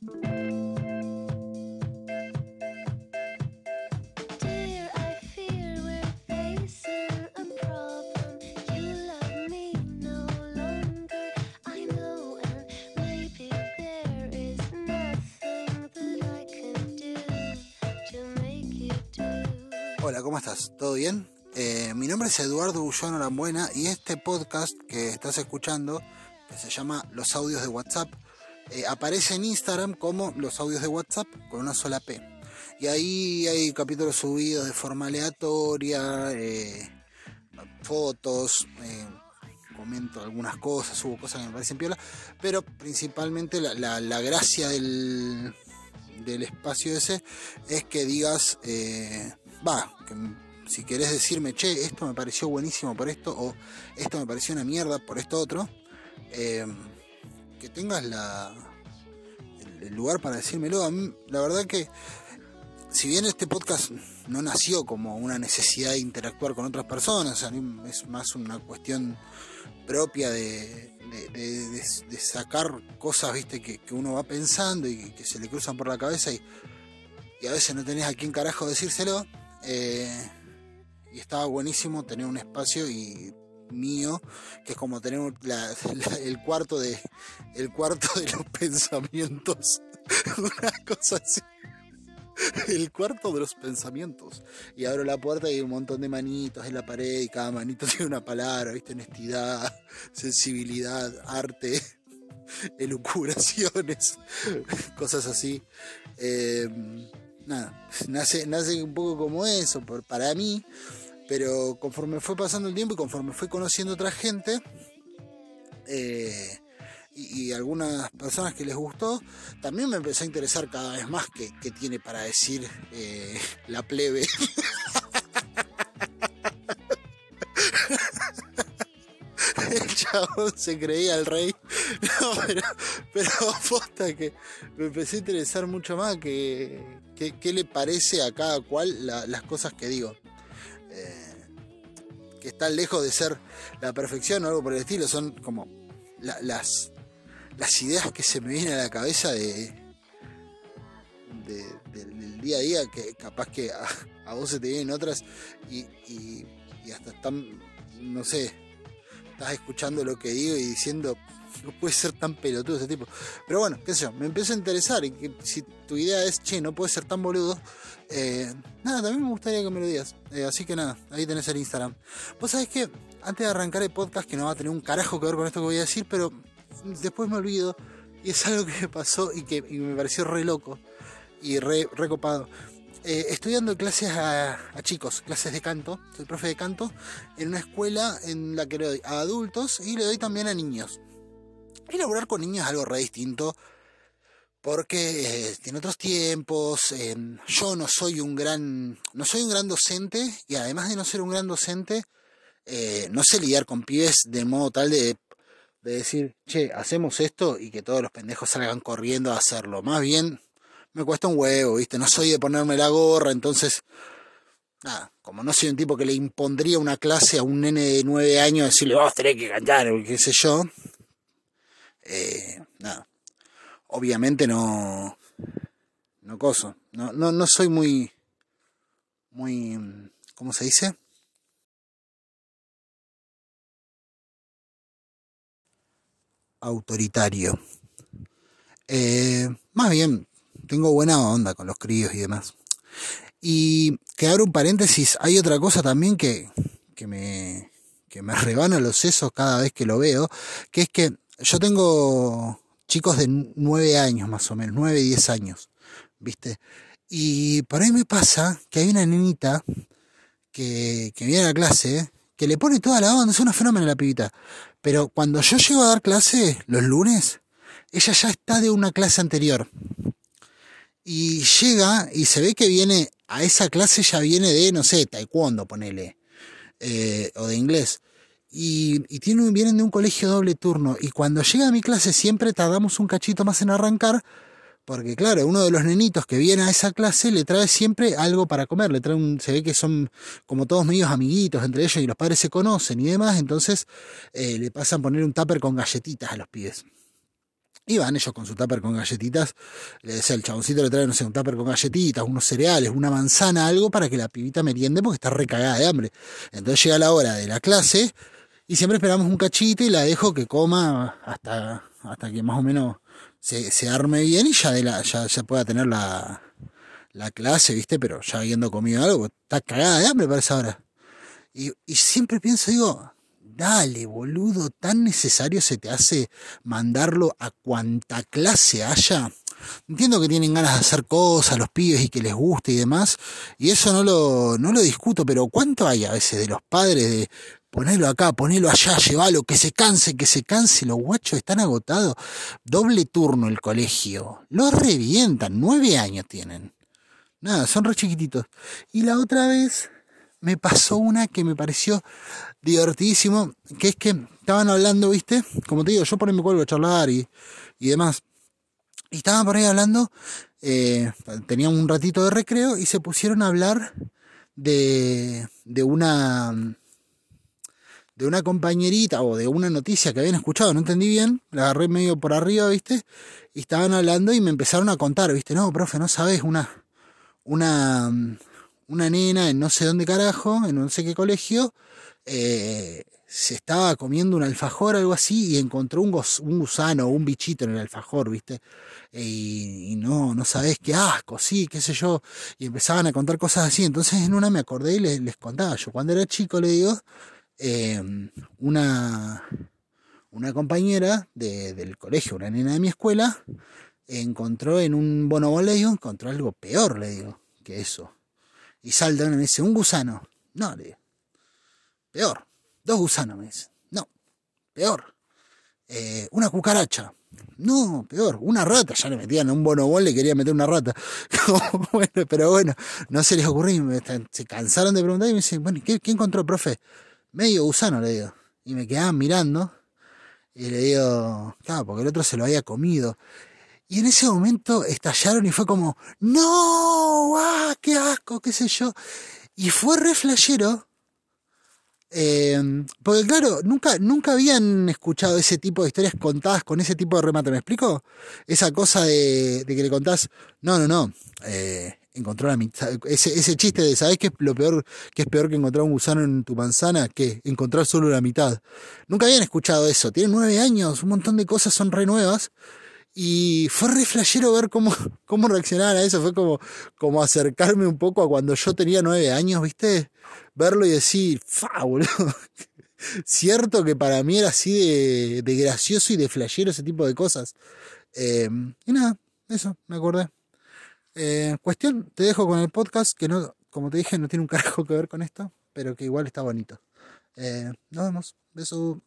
Hola, ¿cómo estás? ¿Todo bien? Eh, mi nombre es Eduardo Bullón Arambuena y este podcast que estás escuchando, se llama Los Audios de WhatsApp, eh, aparece en Instagram como Los Audios de WhatsApp con una sola P. Y ahí hay capítulos subidos de forma aleatoria, eh, fotos, comento algunas cosas, subo cosas que me parecen piola, pero principalmente la, la gracia del, del espacio ese es que digas va, que si querés decirme, che, esto me pareció buenísimo por esto, o esto me pareció una mierda por esto otro, eh, que tengas la, el, lugar para decírmelo. A mí, la verdad que, si bien este podcast no nació como una necesidad de interactuar con otras personas, es más una cuestión propia de, de, sacar cosas viste que, uno va pensando y que se le cruzan por la cabeza y, y a veces no tenés a quién carajo decírselo. Eh, y estaba buenísimo tener un espacio y mío que es como tener el cuarto de el cuarto de los pensamientos. Una cosa así. El cuarto de los pensamientos. Y abro la puerta y hay un montón de manitos en la pared y cada manito tiene una palabra viste honestidad sensibilidad arte elucubraciones cosas así. Eh, nada, nace, nace un poco como eso para mí, pero conforme fue pasando el tiempo y conforme fue conociendo otra gente, eh, y, algunas personas que les gustó, también me empezó a interesar cada vez más qué, tiene para decir eh, la plebe. el chabón se creía el rey. pero, pero posta que me empecé a interesar mucho más que qué, le parece a cada cual las cosas que digo. Que están lejos de ser la perfección o algo por el estilo, son como las, las ideas que se me vienen a la cabeza de, del día a día, que capaz que a, vos se te vienen otras y, y hasta están, no sé, estás escuchando lo que digo y diciendo, no puede ser tan pelotudo ese tipo. Pero bueno, qué sé yo, me empiezo a interesar y que si tu idea es, che, no puede ser tan boludo, eh, nada, también me gustaría que me lo digas. Eh, así que nada, ahí tenés el Instagram. Vos sabés que antes de arrancar el podcast, que no va a tener un carajo que ver con esto que voy a decir, pero después me olvido y es algo que me pasó y que me pareció re loco y re, copado. Eh, estoy dando clases a, a, chicos, clases de canto, soy profe de canto, en una escuela en la que le doy a adultos y le doy también a niños. Elaborar con niños es algo re distinto porque eh, tiene otros tiempos. Eh, yo no soy un gran, no soy un gran docente y además de no ser un gran docente, eh, no sé lidiar con pibes de modo tal de, de decir, che, hacemos esto y que todos los pendejos salgan corriendo a hacerlo. Más bien, me cuesta un huevo, ¿viste? No soy de ponerme la gorra, entonces, nada, como no soy un tipo que le impondría una clase a un nene de nueve años, decirle, vos tenés que cantar, o qué sé yo, eh, nada. Obviamente no. No coso. No, no, no soy muy. Muy. ¿Cómo se dice? Autoritario. Eh, más bien, tengo buena onda con los críos y demás. Y que abro un paréntesis, hay otra cosa también que, que me, que me rebana los sesos cada vez que lo veo, que es que yo tengo chicos de nueve años más o menos, nueve, diez años, ¿viste? Y por ahí me pasa que hay una nenita que, que viene a la clase, que le pone toda la onda, es una fenómeno la pibita. Pero cuando yo llego a dar clase los lunes, ella ya está de una clase anterior. Y llega y se ve que viene a esa clase, ya viene de, no sé, taekwondo, ponele, eh, o de inglés y, y tienen, vienen de un colegio doble turno. Y cuando llega a mi clase siempre tardamos un cachito más en arrancar, porque claro, uno de los nenitos que viene a esa clase le trae siempre algo para comer, le trae un, se ve que son como todos medios amiguitos entre ellos y los padres se conocen y demás, entonces eh, le pasan a poner un tupper con galletitas a los pibes. Y van ellos con su tupper con galletitas, le decía el chaboncito le trae, no sé, un tupper con galletitas, unos cereales, una manzana, algo para que la pibita meriende porque está recagada de hambre. Entonces llega la hora de la clase y siempre esperamos un cachito y la dejo que coma hasta, hasta que más o menos se, se arme bien y ya, de la, ya, ya pueda tener la, la clase, ¿viste? Pero ya habiendo comido algo, está cagada de hambre para esa hora. Y, y siempre pienso, digo, dale, boludo, tan necesario se te hace mandarlo a cuanta clase haya. Entiendo que tienen ganas de hacer cosas los pibes y que les guste y demás, y eso no lo, no lo discuto, pero ¿cuánto hay a veces de los padres de ponelo acá, ponelo allá, llévalo, que se canse, que se canse, los guachos están agotados, doble turno el colegio, los revientan, nueve años tienen. Nada, son re chiquititos. Y la otra vez me pasó una que me pareció divertidísimo, que es que estaban hablando, ¿viste? Como te digo, yo por ahí me vuelvo a charlar y, y demás. Y estaban por ahí hablando, eh, tenían un ratito de recreo y se pusieron a hablar de, de una de una compañerita o de una noticia que habían escuchado, no entendí bien, la agarré medio por arriba, ¿viste? Y estaban hablando y me empezaron a contar, ¿viste? No, profe, no sabes, una, una, una nena en no sé dónde carajo, en no sé qué colegio, eh, se estaba comiendo un alfajor o algo así y encontró un, un gusano o un bichito en el alfajor, ¿viste? y, no, no sabés qué asco, sí, qué sé yo. Y empezaban a contar cosas así. Entonces en una me acordé y les contaba. Yo cuando era chico le digo, eh, una, una compañera de, del colegio, una nena de mi escuela, encontró en un bonoboleo, encontró algo peor, le digo, que eso. Y salta y me dice, un gusano. No, le digo. Peor. Dos gusanos, me dice. No, peor. Eh, una cucaracha. No, peor. Una rata. Ya le metían un bonobol, le quería meter una rata. pero bueno, no se les ocurrió. Se cansaron de preguntar y me dicen, bueno, ¿qué, qué encontró, profe? Medio gusano, le digo. Y me quedaban mirando. Y le digo, claro, porque el otro se lo había comido. Y en ese momento estallaron y fue como, no, ¡ah, qué asco, qué sé yo! Y fue re flashero, eh, porque claro, nunca, nunca habían escuchado ese tipo de historias contadas con ese tipo de remate, ¿me explico? Esa cosa de, de que le contás, no, no, no, eh, encontró la mitad, ese, ese chiste de, ¿sabés qué es lo peor, que es peor que encontrar un gusano en tu manzana? Que encontrar solo la mitad. Nunca habían escuchado eso, tienen nueve años, un montón de cosas son re nuevas. Y fue re flashero ver cómo, cómo reaccionaban a eso. Fue como, como acercarme un poco a cuando yo tenía nueve años, ¿viste? Verlo y decir, fa, boludo. Cierto que para mí era así de, de gracioso y de flashero ese tipo de cosas. Eh, y nada, eso, me acordé. Eh, cuestión, te dejo con el podcast que no, como te dije, no tiene un carajo que ver con esto, pero que igual está bonito. Eh, nos vemos. Beso.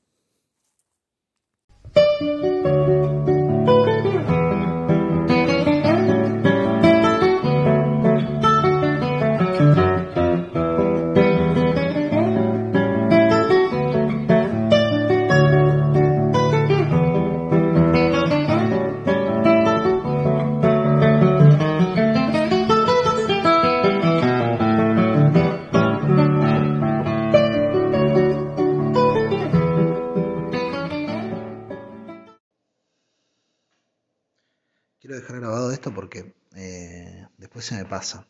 Después se me pasa.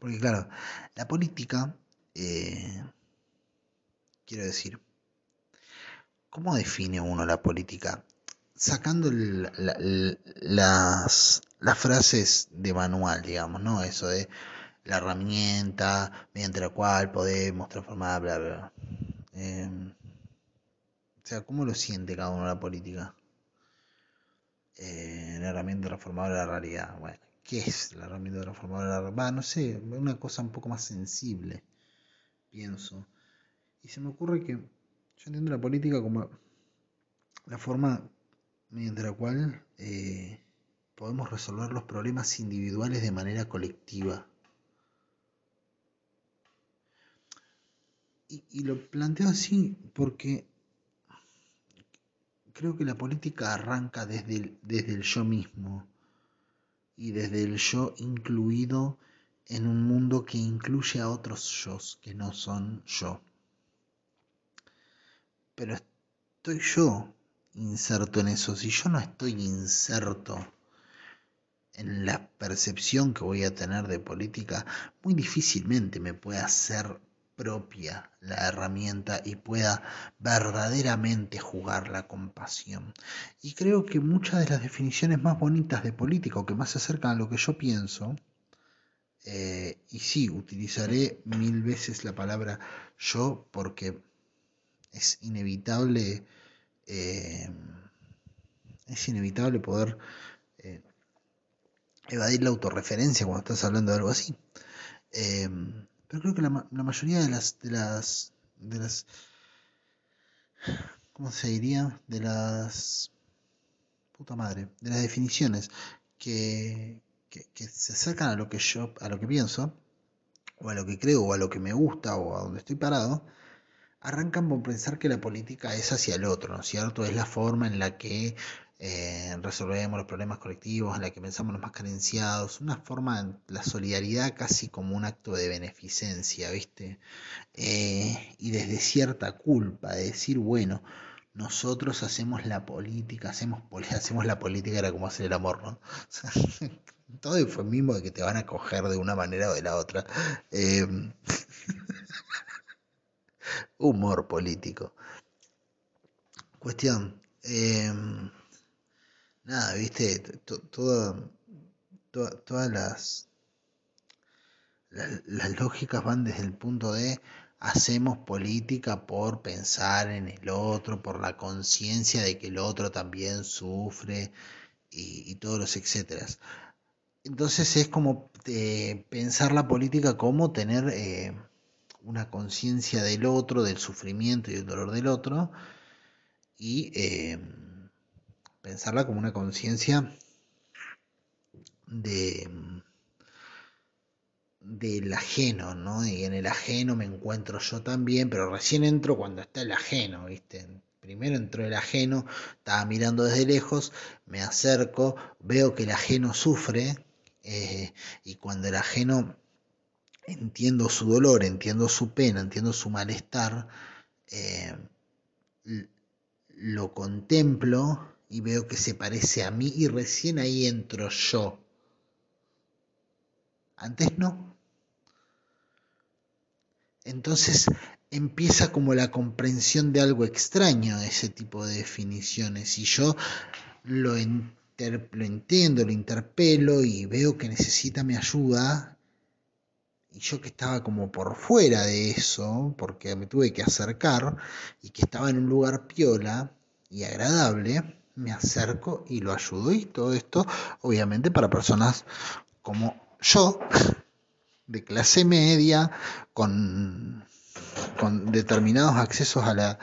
Porque claro, la política, eh, quiero decir, ¿cómo define uno la política? Sacando la- la- las, frases de manual, digamos, ¿no? Eso de la herramienta mediante la cual podemos transformar, bla, bla, bla. Eh, o sea, ¿cómo lo siente cada uno la política? Eh, la herramienta transformadora de la realidad. Bueno, ¿qué es la herramienta transformadora? Va, no sé, una cosa un poco más sensible, pienso. Y se me ocurre que yo entiendo la política como la forma mediante la cual eh, podemos resolver los problemas individuales de manera colectiva. Y, y lo planteo así porque creo que la política arranca desde el, desde el yo mismo y desde el yo incluido en un mundo que incluye a otros yo que no son yo. Pero estoy yo inserto en eso, si yo no estoy inserto en la percepción que voy a tener de política, muy difícilmente me pueda ser propia la herramienta y pueda verdaderamente jugar la compasión. Y creo que muchas de las definiciones más bonitas de política o que más se acercan a lo que yo pienso, eh, y sí, utilizaré mil veces la palabra yo porque es inevitable, eh, es inevitable poder eh, evadir la autorreferencia cuando estás hablando de algo así. Pero creo que la, mayoría de las, de las, de las, ¿cómo se diría? De las, puta madre, de las definiciones que, que, se acercan a lo que yo, a lo que pienso, o a lo que creo, o a lo que me gusta, o a donde estoy parado, arrancan por pensar que la política es hacia el otro, ¿no es cierto? Es la forma en la que eh, resolvemos los problemas colectivos, en la que pensamos los más carenciados, una forma, la solidaridad casi como un acto de beneficencia, ¿viste? Eh, y desde cierta culpa, de decir, bueno, nosotros hacemos la política, hacemos, hacemos la política, era como hacer el amor, ¿no? todo eufemismo de que te van a coger de una manera o de la otra. Em, humor político. Cuestión. Em, nada, viste, todas las, las lógicas van desde el punto de hacemos política por pensar en el otro, por la conciencia de que el otro también sufre y, todos los etcéteras. Entonces es como eh, pensar la política como tener eh, una conciencia del otro, del sufrimiento y del dolor del otro, y eh, pensarla como una conciencia de del ajeno, ¿no? Y en el ajeno me encuentro yo también, pero recién entro cuando está el ajeno, ¿viste? Primero entró el ajeno, estaba mirando desde lejos, me acerco, veo que el ajeno sufre, eh, y cuando el ajeno entiendo su dolor, entiendo su pena, entiendo su malestar, eh, lo contemplo y veo que se parece a mí y recién ahí entro yo. Antes no. Entonces empieza como la comprensión de algo extraño ese tipo de definiciones y yo lo, lo entiendo, lo interpelo y veo que necesita mi ayuda y yo que estaba como por fuera de eso, porque me tuve que acercar y que estaba en un lugar piola y agradable, me acerco y lo ayudo y todo esto obviamente para personas como yo, de clase media, con, con determinados accesos a la,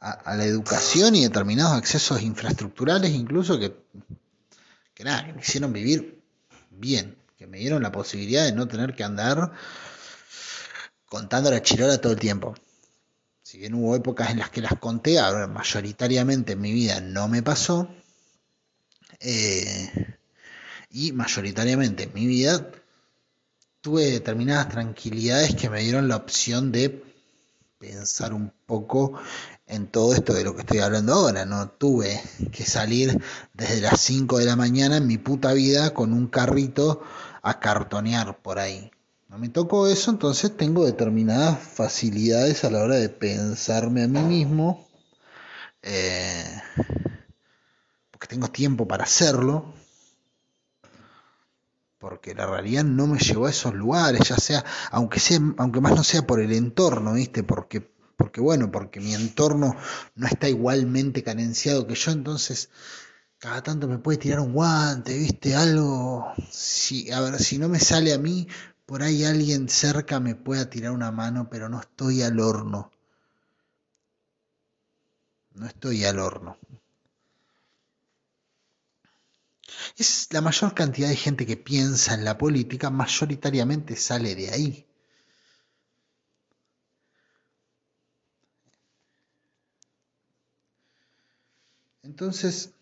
a, la educación y determinados accesos infraestructurales incluso que, que nada, que me hicieron vivir bien, que me dieron la posibilidad de no tener que andar contando la chirola todo el tiempo. Si bien hubo épocas en las que las conté, ahora mayoritariamente en mi vida no me pasó. Eh, y mayoritariamente en mi vida tuve determinadas tranquilidades que me dieron la opción de pensar un poco en todo esto de lo que estoy hablando ahora. No tuve que salir desde las 5 de la mañana en mi puta vida con un carrito a cartonear por ahí me tocó eso, entonces tengo determinadas facilidades a la hora de pensarme a mí mismo, eh, porque tengo tiempo para hacerlo, porque la realidad no me llevó a esos lugares, ya sea, aunque sea, aunque más no sea por el entorno, ¿viste? Porque, porque bueno, porque mi entorno no está igualmente carenciado que yo, entonces cada tanto me puede tirar un guante, ¿viste? Algo, si, a ver, si no me sale a mí, por ahí alguien cerca me pueda tirar una mano, pero no estoy al horno. No estoy al horno. Es la mayor cantidad de gente que piensa en la política, mayoritariamente sale de ahí. Entonces,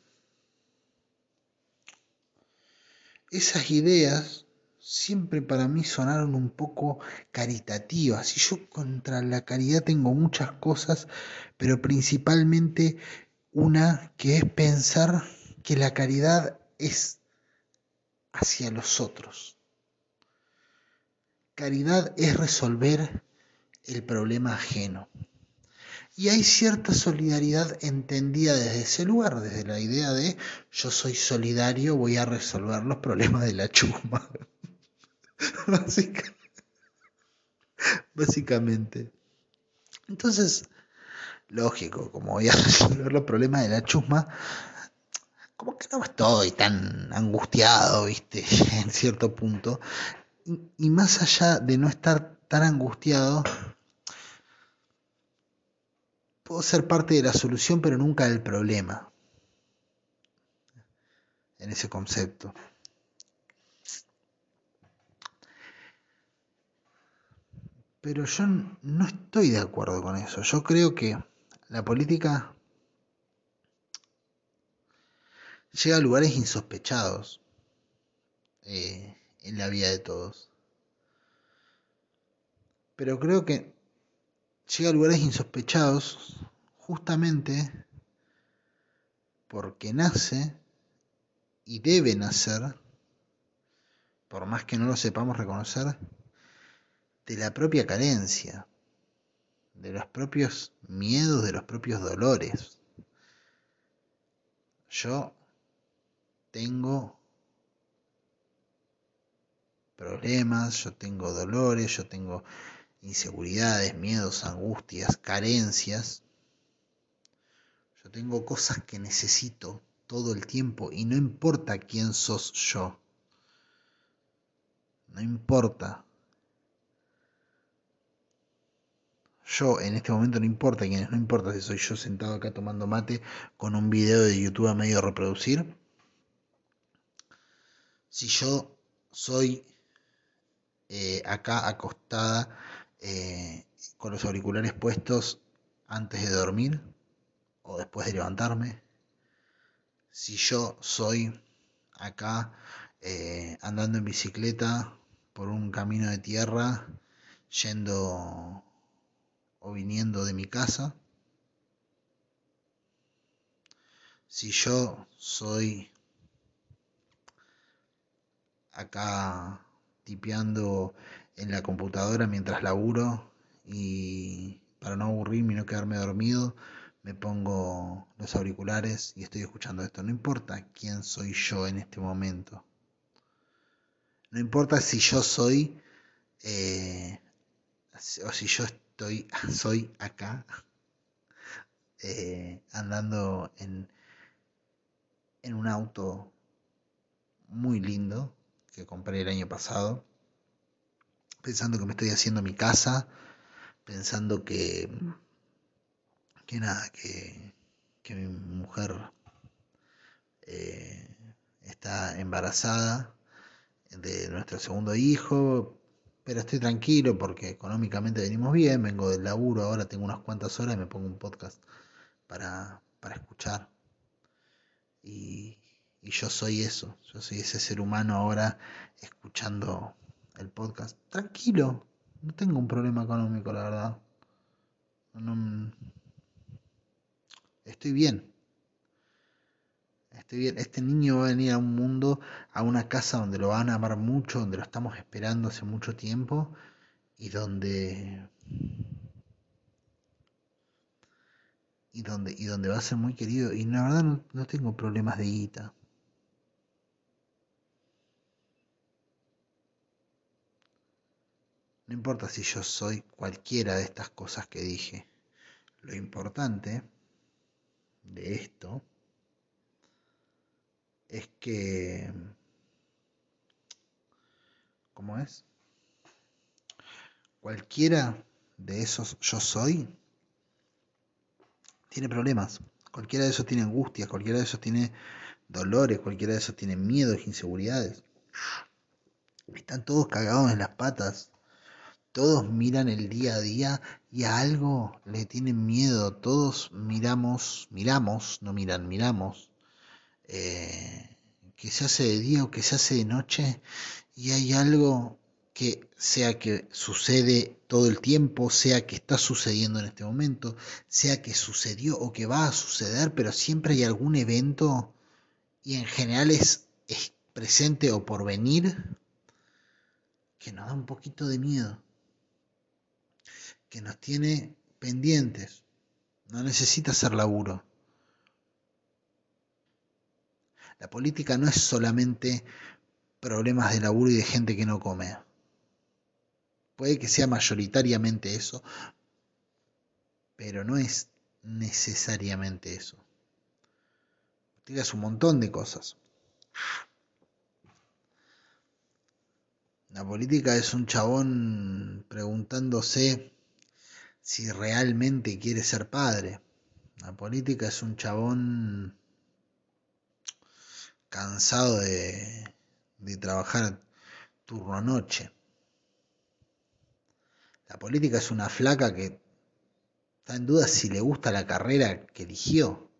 esas ideas siempre para mí sonaron un poco caritativas. Y yo contra la caridad tengo muchas cosas, pero principalmente Una que es pensar que la caridad es hacia los otros. Caridad es resolver el problema ajeno. Y hay cierta solidaridad entendida desde ese lugar, desde la idea de yo soy solidario, voy a resolver los problemas de la chusma. Básicamente. Entonces, lógico, como voy a resolver los problemas de la chusma, como que no estoy tan angustiado, viste, en cierto punto. y más allá de no estar tan angustiado, puedo ser parte de la solución, pero nunca del problema. En ese concepto. Pero yo no estoy de acuerdo con eso. Yo creo que la política llega a lugares insospechados eh, en la vida de todos. Pero creo que llega a lugares insospechados justamente porque nace y debe nacer, por más que no lo sepamos reconocer, de la propia carencia, de los propios miedos, de los propios dolores. Yo tengo problemas, yo tengo dolores, yo tengo inseguridades, miedos, angustias, carencias. Yo tengo cosas que necesito todo el tiempo y no importa quién sos yo. No importa. Yo en este momento no importa quién es, no importa si soy yo sentado acá tomando mate con un video de YouTube a medio reproducir. Si yo soy eh, acá acostada eh, con los auriculares puestos antes de dormir o después de levantarme. Si yo soy acá eh, andando en bicicleta por un camino de tierra, yendo o viniendo de mi casa. Si yo soy acá tipeando en la computadora mientras laburo y para no aburrirme y no quedarme dormido, me pongo los auriculares y estoy escuchando esto. No importa quién soy yo en este momento. No importa si yo soy eh, o si yo estoy, soy acá eh, andando en, en un auto muy lindo que compré el año pasado pensando que me estoy haciendo mi casa, pensando que, que nada, que, que mi mujer eh, está embarazada de nuestro segundo hijo, pero estoy tranquilo porque económicamente venimos bien, vengo del laburo, ahora tengo unas cuantas horas y me pongo un podcast para, para escuchar. Y, y yo soy eso, yo soy ese ser humano ahora escuchando el podcast. Tranquilo, no tengo un problema económico, la verdad. estoy bien. Estoy bien. Este niño va a venir a un mundo, a una casa donde lo van a amar mucho, donde lo estamos esperando hace mucho tiempo y donde y donde y donde va a ser muy querido y la verdad no, no tengo problemas de guita. No importa si yo soy cualquiera de estas cosas que dije. Lo importante de esto es que... ¿Cómo es? Cualquiera de esos yo soy tiene problemas. Cualquiera de esos tiene angustias, cualquiera de esos tiene dolores, cualquiera de esos tiene miedos, inseguridades. Están todos cagados en las patas todos miran el día a día y a algo le tienen miedo. Todos miramos, miramos, no miran, miramos. Eh, que se hace de día o que se hace de noche y hay algo que sea que sucede todo el tiempo, sea que está sucediendo en este momento, sea que sucedió o que va a suceder, pero siempre hay algún evento y en general es, es presente o por venir que nos da un poquito de miedo, que nos tiene pendientes, no necesita hacer laburo. La política no es solamente problemas de laburo y de gente que no come. Puede que sea mayoritariamente eso, pero no es necesariamente eso. Tienes un montón de cosas. La política es un chabón preguntándose si realmente quiere ser padre. La política es un chabón cansado de, de trabajar turno noche. La política es una flaca que está en duda si le gusta la carrera que eligió.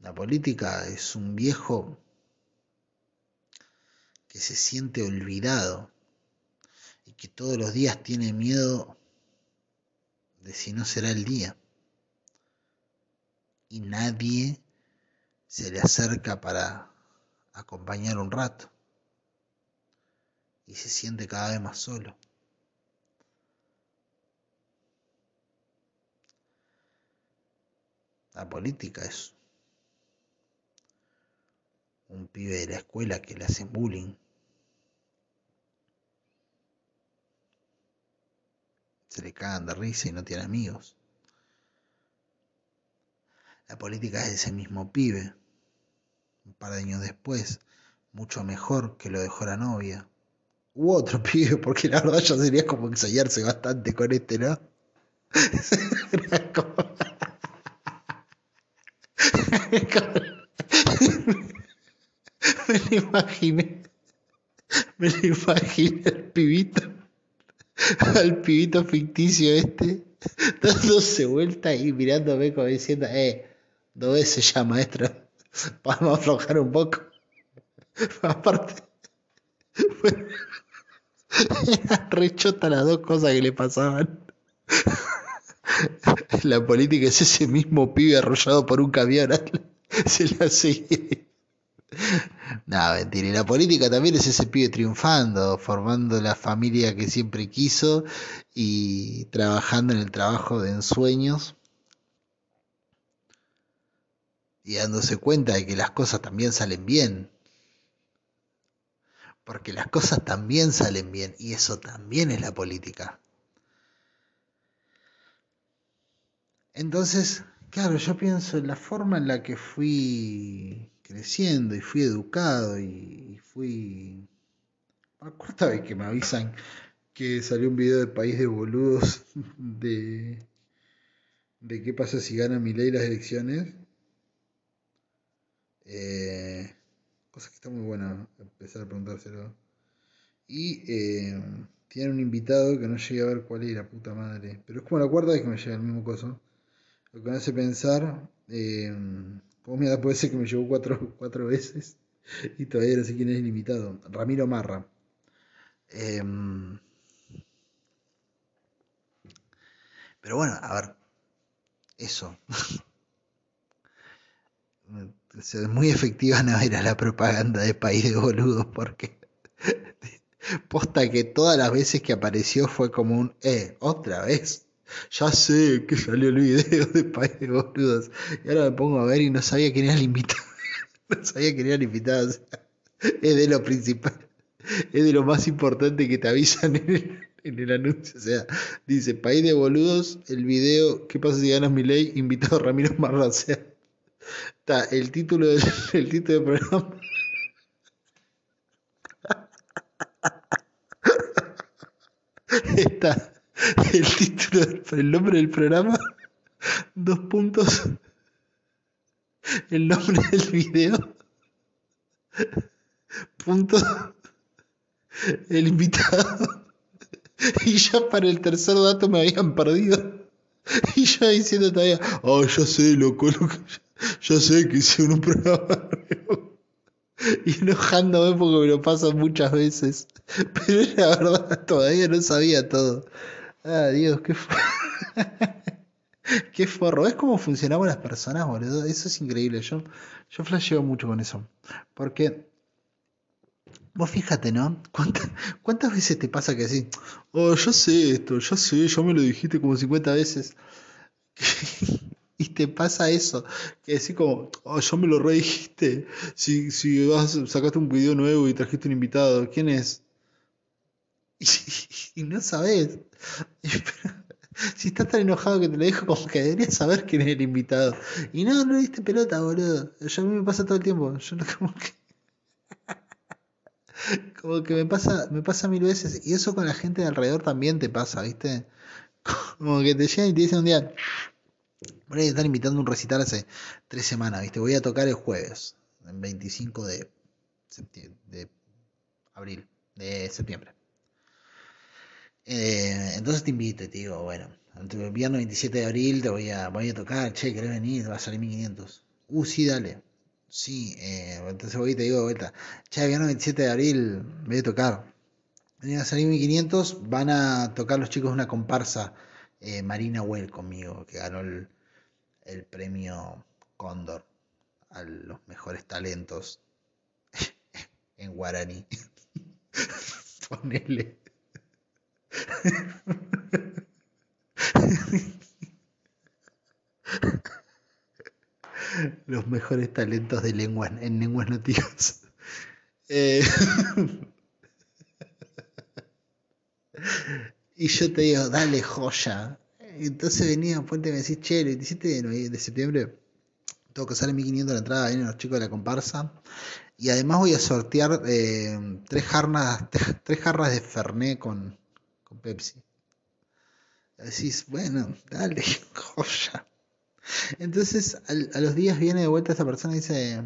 La política es un viejo que se siente olvidado y que todos los días tiene miedo de si no será el día. Y nadie se le acerca para acompañar un rato y se siente cada vez más solo. La política es un pibe de la escuela que le hacen bullying. Se le cagan de risa y no tiene amigos. La política es ese mismo pibe un par de años después, mucho mejor que lo dejó la novia. Hubo otro pibe, porque la verdad ya sería como ensayarse bastante con este, ¿no? me lo imaginé. Me lo imaginé al pibito. Al pibito ficticio este. Dándose vuelta y mirándome como diciendo, eh, dos veces ya, maestro. Vamos a aflojar un poco. Aparte, rechota las dos cosas que le pasaban. La política es ese mismo pibe arrollado por un camión. Se la sigue. No, mentira. Y la política también es ese pibe triunfando, formando la familia que siempre quiso y trabajando en el trabajo de ensueños y dándose cuenta de que las cosas también salen bien. Porque las cosas también salen bien y eso también es la política. Entonces, claro, yo pienso en la forma en la que fui creciendo y fui educado y fui... La cuarta vez que me avisan que salió un video de País de Boludos de, de qué pasa si gana mi ley las elecciones eh, cosa que está muy buena empezar a preguntárselo. Y eh, tiene un invitado que no llegué a ver cuál era, puta madre. Pero es como la cuarta vez que me llega el mismo coso. Lo que me hace pensar, eh, ¿cómo me puede ser que me llegó cuatro, cuatro veces? Y todavía no sé quién es el invitado. Ramiro Marra. Em, pero bueno, a ver, eso. es muy efectiva no era la propaganda de País de Boludos porque posta que todas las veces que apareció fue como un, eh, otra vez. Ya sé que salió el video de País de Boludos. Y ahora me pongo a ver y no sabía quién era el invitado. no sabía quién era el invitado. es de lo principal. Es de lo más importante que te avisan en el, anuncio. O sea, dice País de Boludos, el video, ¿qué pasa si ganas mi ley? Invitado Ramiro Marra. O sea, Está el título del, el título del programa. Está el título, el nombre del programa. Dos puntos. El nombre del video. Punto. El invitado. Y ya para el tercer dato me habían perdido. Y yo diciendo todavía, oh, ya sé, loco, loco. Ya sé que hicieron un programa y enojándome porque me lo pasan muchas veces. Pero la verdad todavía no sabía todo. Ah, Dios, qué, qué forro. ¿Ves cómo funcionamos las personas, boludo? Eso es increíble. Yo, yo flasheo mucho con eso. Porque Vos fíjate, ¿no? ¿Cuántas, ¿Cuántas veces te pasa que así? Oh, yo sé esto, yo sé, yo me lo dijiste como 50 veces. y te pasa eso, que así como, oh, yo me lo redijiste. Si, si vas, sacaste un video nuevo y trajiste un invitado, ¿quién es? Y, no sabes. si estás tan enojado que te lo dijo, como que deberías saber quién es el invitado. Y no, no le diste pelota, boludo. Yo a mí me pasa todo el tiempo. Yo no como que. Como que me pasa, me pasa mil veces. Y eso con la gente de alrededor también te pasa, ¿viste? Como que te llegan y te dicen un día, ahí están invitando un recital hace tres semanas, ¿viste? Voy a tocar el jueves, el 25 de, abril, de septiembre. Eh, entonces te invito y te digo, bueno, el viernes 27 de abril te voy a, voy a tocar, che, ¿querés venir? Va a salir 1500. Uh, sí, dale. Sí, eh, entonces voy y te digo de vuelta. Che, viernes 27 de abril voy a tocar. Van a salir 1500, van a tocar los chicos una comparsa, eh, Marina Well conmigo, que ganó el, el premio Cóndor a los mejores talentos en guaraní. Ponele. los mejores talentos de lengua en lenguas nativas. Eh, y yo te digo, dale joya. Entonces venía y me decís, che, el 27 de, septiembre tengo que salir 1500 la entrada, vienen los chicos de la comparsa. Y además voy a sortear eh, tres, jarras, tres, jarras de Fernet con, con Pepsi. Decís, bueno, dale, joya. Entonces, a los días viene de vuelta esta persona y dice,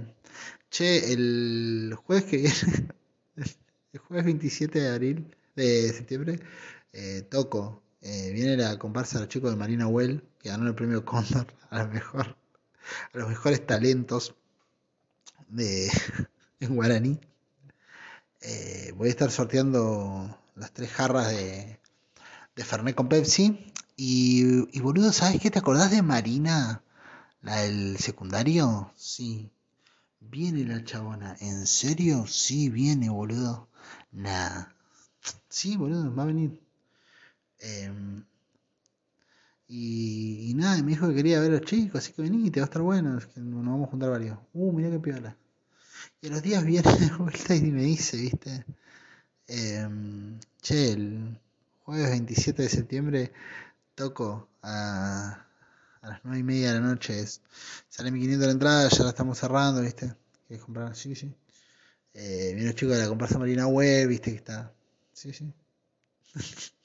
che, el jueves que viene, el jueves 27 de abril, de septiembre, eh, toco. Eh, viene la comparsa de los chicos de Marina Well, que ganó el premio Cóndor a, a los mejores talentos de, en guaraní. Eh, voy a estar sorteando las tres jarras de, de Fernet con Pepsi y, y boludo, ¿sabes qué? ¿Te acordás de Marina? La del secundario. Sí. Viene la chabona. ¿En serio? Sí, viene, boludo. Nah. Sí, boludo, va a venir. Em, y, nada, me dijo que quería ver a los chicos, así que vení, te va a estar bueno. Es que nos vamos a juntar varios. Uh, mirá qué piola. Y a los días viene de vuelta y me dice, viste. Eh, che, el jueves 27 de septiembre toco a, a las nueve y media de la noche. Sale 1500 la entrada, ya la estamos cerrando, ¿viste? ¿Quieres comprar? Sí, sí. Eh, viene los chicos de la comparsa Marina Web, ¿viste? Que está. Sí, sí.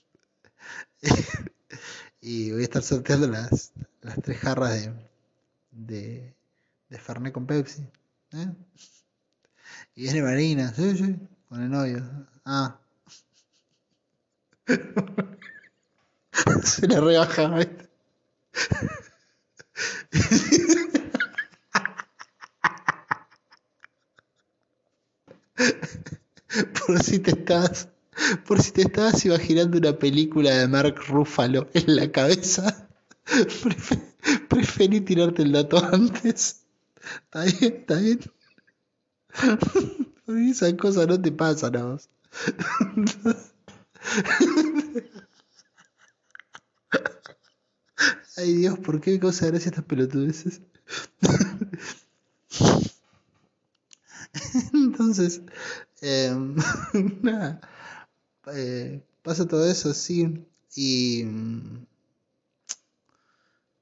y voy a estar sorteando las, las tres jarras de, de, de Fernet con Pepsi. ¿eh? Y viene Marina, sí, sí, con el novio. Ah. Se le rebaja, ¿viste? por si te estás por si te estabas imaginando una película de Mark Ruffalo en la cabeza, preferí tirarte el dato antes. Está bien, está bien. Esas cosas no te pasan a vos. Ay Dios, ¿por qué me causa gracia estas pelotudeces? Entonces, em, nada, eh, pasa todo eso, sí, y...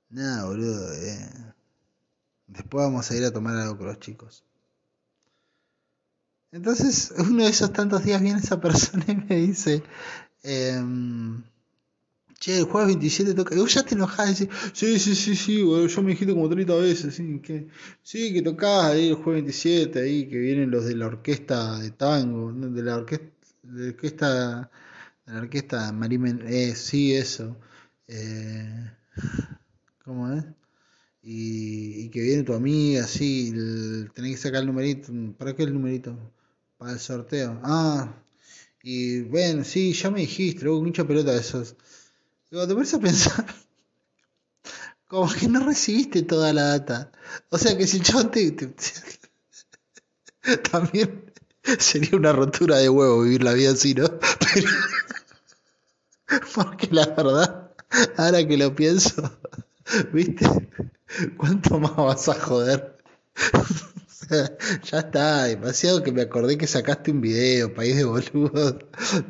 Nada, boludo, eh. después vamos a ir a tomar algo con los chicos. Entonces, uno de esos tantos días viene esa persona y me dice, eh, Che, el jueves 27 toca. Y vos ya te enojás y decís, sí, sí, sí, sí, güey, yo me dijiste como 30 veces, sí, que, sí, que tocás ahí el jueves 27, ahí, que vienen los de la orquesta de tango, de la orquesta, de la orquesta, de la orquesta Marimen, eh, sí, eso. Eh, ¿Cómo es? y, que viene tu amiga, así, tenés que sacar el numerito. ¿Para qué el numerito? Para el sorteo. Ah, y ven, sí, ya me dijiste, luego mucha pelota de esos. Digo, te pones a pensar, como que no recibiste toda la data. O sea que si el chabón te, también sería una rotura de huevo vivir la vida así, ¿no? Pero, porque la verdad, ahora que lo pienso, ¿viste? ¿Cuánto más vas a joder? ya está, demasiado que me acordé que sacaste un video, país de boludo.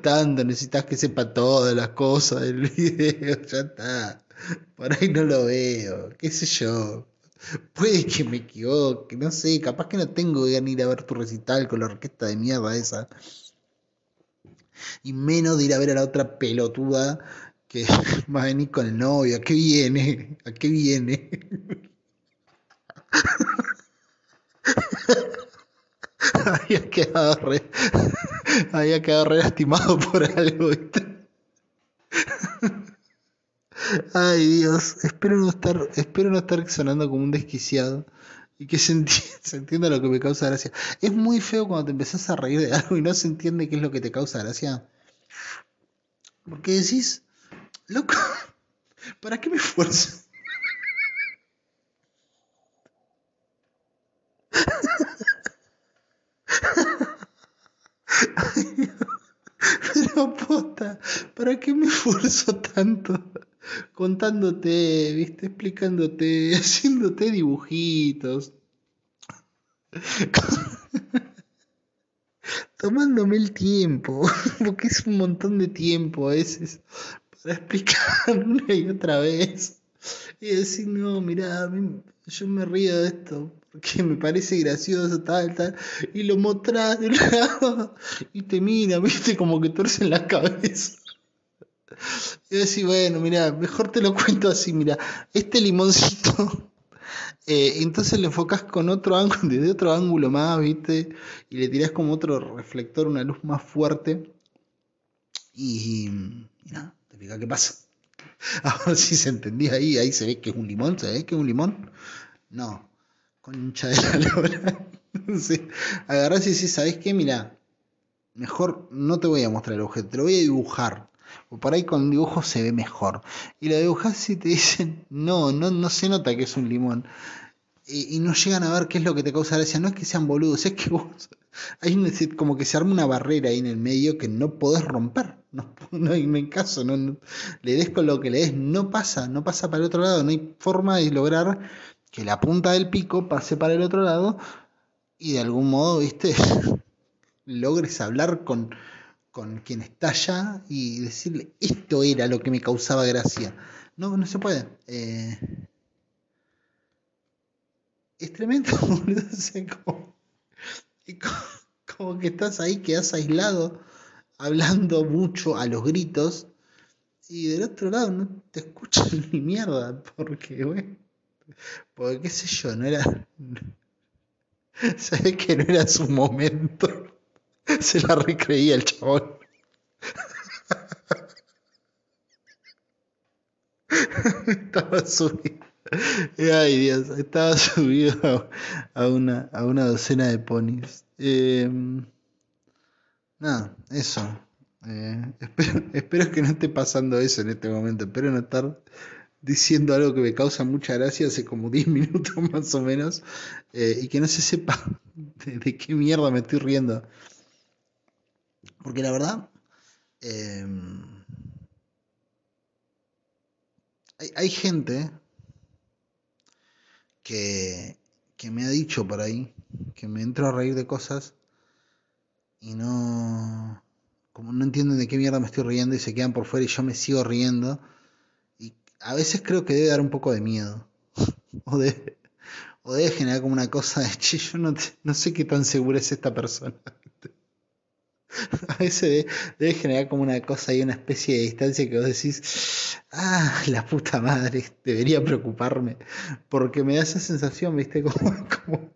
Tanto necesitas que sepa todas las cosas del video, ya está. Por ahí no lo veo, qué sé yo. Puede que me equivoque, no sé, capaz que no tengo que ir a ver tu recital con la orquesta de mierda esa. Y menos de ir a ver a la otra pelotuda que va a venir con el novio. ¿A qué viene? ¿A qué viene? había quedado re, había quedado re lastimado por algo. Ay Dios, espero no estar, espero no estar sonando como un desquiciado y que se entienda, lo que me causa gracia. Es muy feo cuando te empezás a reír de algo y no se entiende qué es lo que te causa gracia. Porque decís, loco, ¿para qué me esfuerzo? Pero puta, ¿para qué me esfuerzo tanto? Contándote, viste, explicándote, haciéndote dibujitos. Tomándome el tiempo, porque es un montón de tiempo a veces, para explicar una y otra vez. Y decir, no, mira, yo me río de esto, porque me parece gracioso, tal, tal, y lo mostrás de un lado y te mira, viste, como que en la cabeza. Y decís, bueno, mira, mejor te lo cuento así, mira, este limoncito, eh, entonces le enfocas con otro ángulo, desde otro ángulo más, viste, y le tirás como otro reflector, una luz más fuerte, y, y nada, te explica qué pasa. A ver si se entendía ahí, ahí se ve que es un limón, ¿se ve que es un limón? No, Concha de la lora. sí. Agarrás y decís, ¿sabes qué? Mira, mejor no te voy a mostrar el objeto, te lo voy a dibujar. O por ahí con dibujo se ve mejor. Y lo dibujás y te dicen, no, no, no se nota que es un limón. Y, no llegan a ver qué es lo que te causa gracia. No es que sean boludos, es que vos. Hay como que se arma una barrera ahí en el medio que no podés romper. No, no hay caso, no, le des con lo que le des, no pasa, no pasa para el otro lado, no hay forma de lograr que la punta del pico pase para el otro lado y de algún modo, viste, logres hablar con, con quien está allá y decirle, esto era lo que me causaba gracia. No, no se puede. Eh, es tremendo, boludo. como, como, que estás ahí, quedas aislado, hablando mucho a los gritos, y del otro lado no te escuchan ni mierda, porque, bueno, porque qué sé yo, no era. Sabes que no era su momento. Se la recreía el chabón. estaba subido. Ay Dios, estaba subido a una, a una docena de ponis. Em, nada, eso. Eh, espero, espero que no esté pasando eso en este momento. Espero no estar diciendo algo que me causa mucha gracia hace como 10 minutos más o menos eh, y que no se sepa de, qué mierda me estoy riendo. Porque la verdad, em, hay, hay, gente que, que me ha dicho por ahí que me entro a reír de cosas y no, como no entienden de qué mierda me estoy riendo y se quedan por fuera y yo me sigo riendo a veces creo que debe dar un poco de miedo. o, de, o debe generar como una cosa de, che, yo no, no sé qué tan segura es esta persona. a veces debe, generar como una cosa y una especie de distancia que vos decís, ah, la puta madre, debería preocuparme. Porque me da esa sensación, viste, como, como,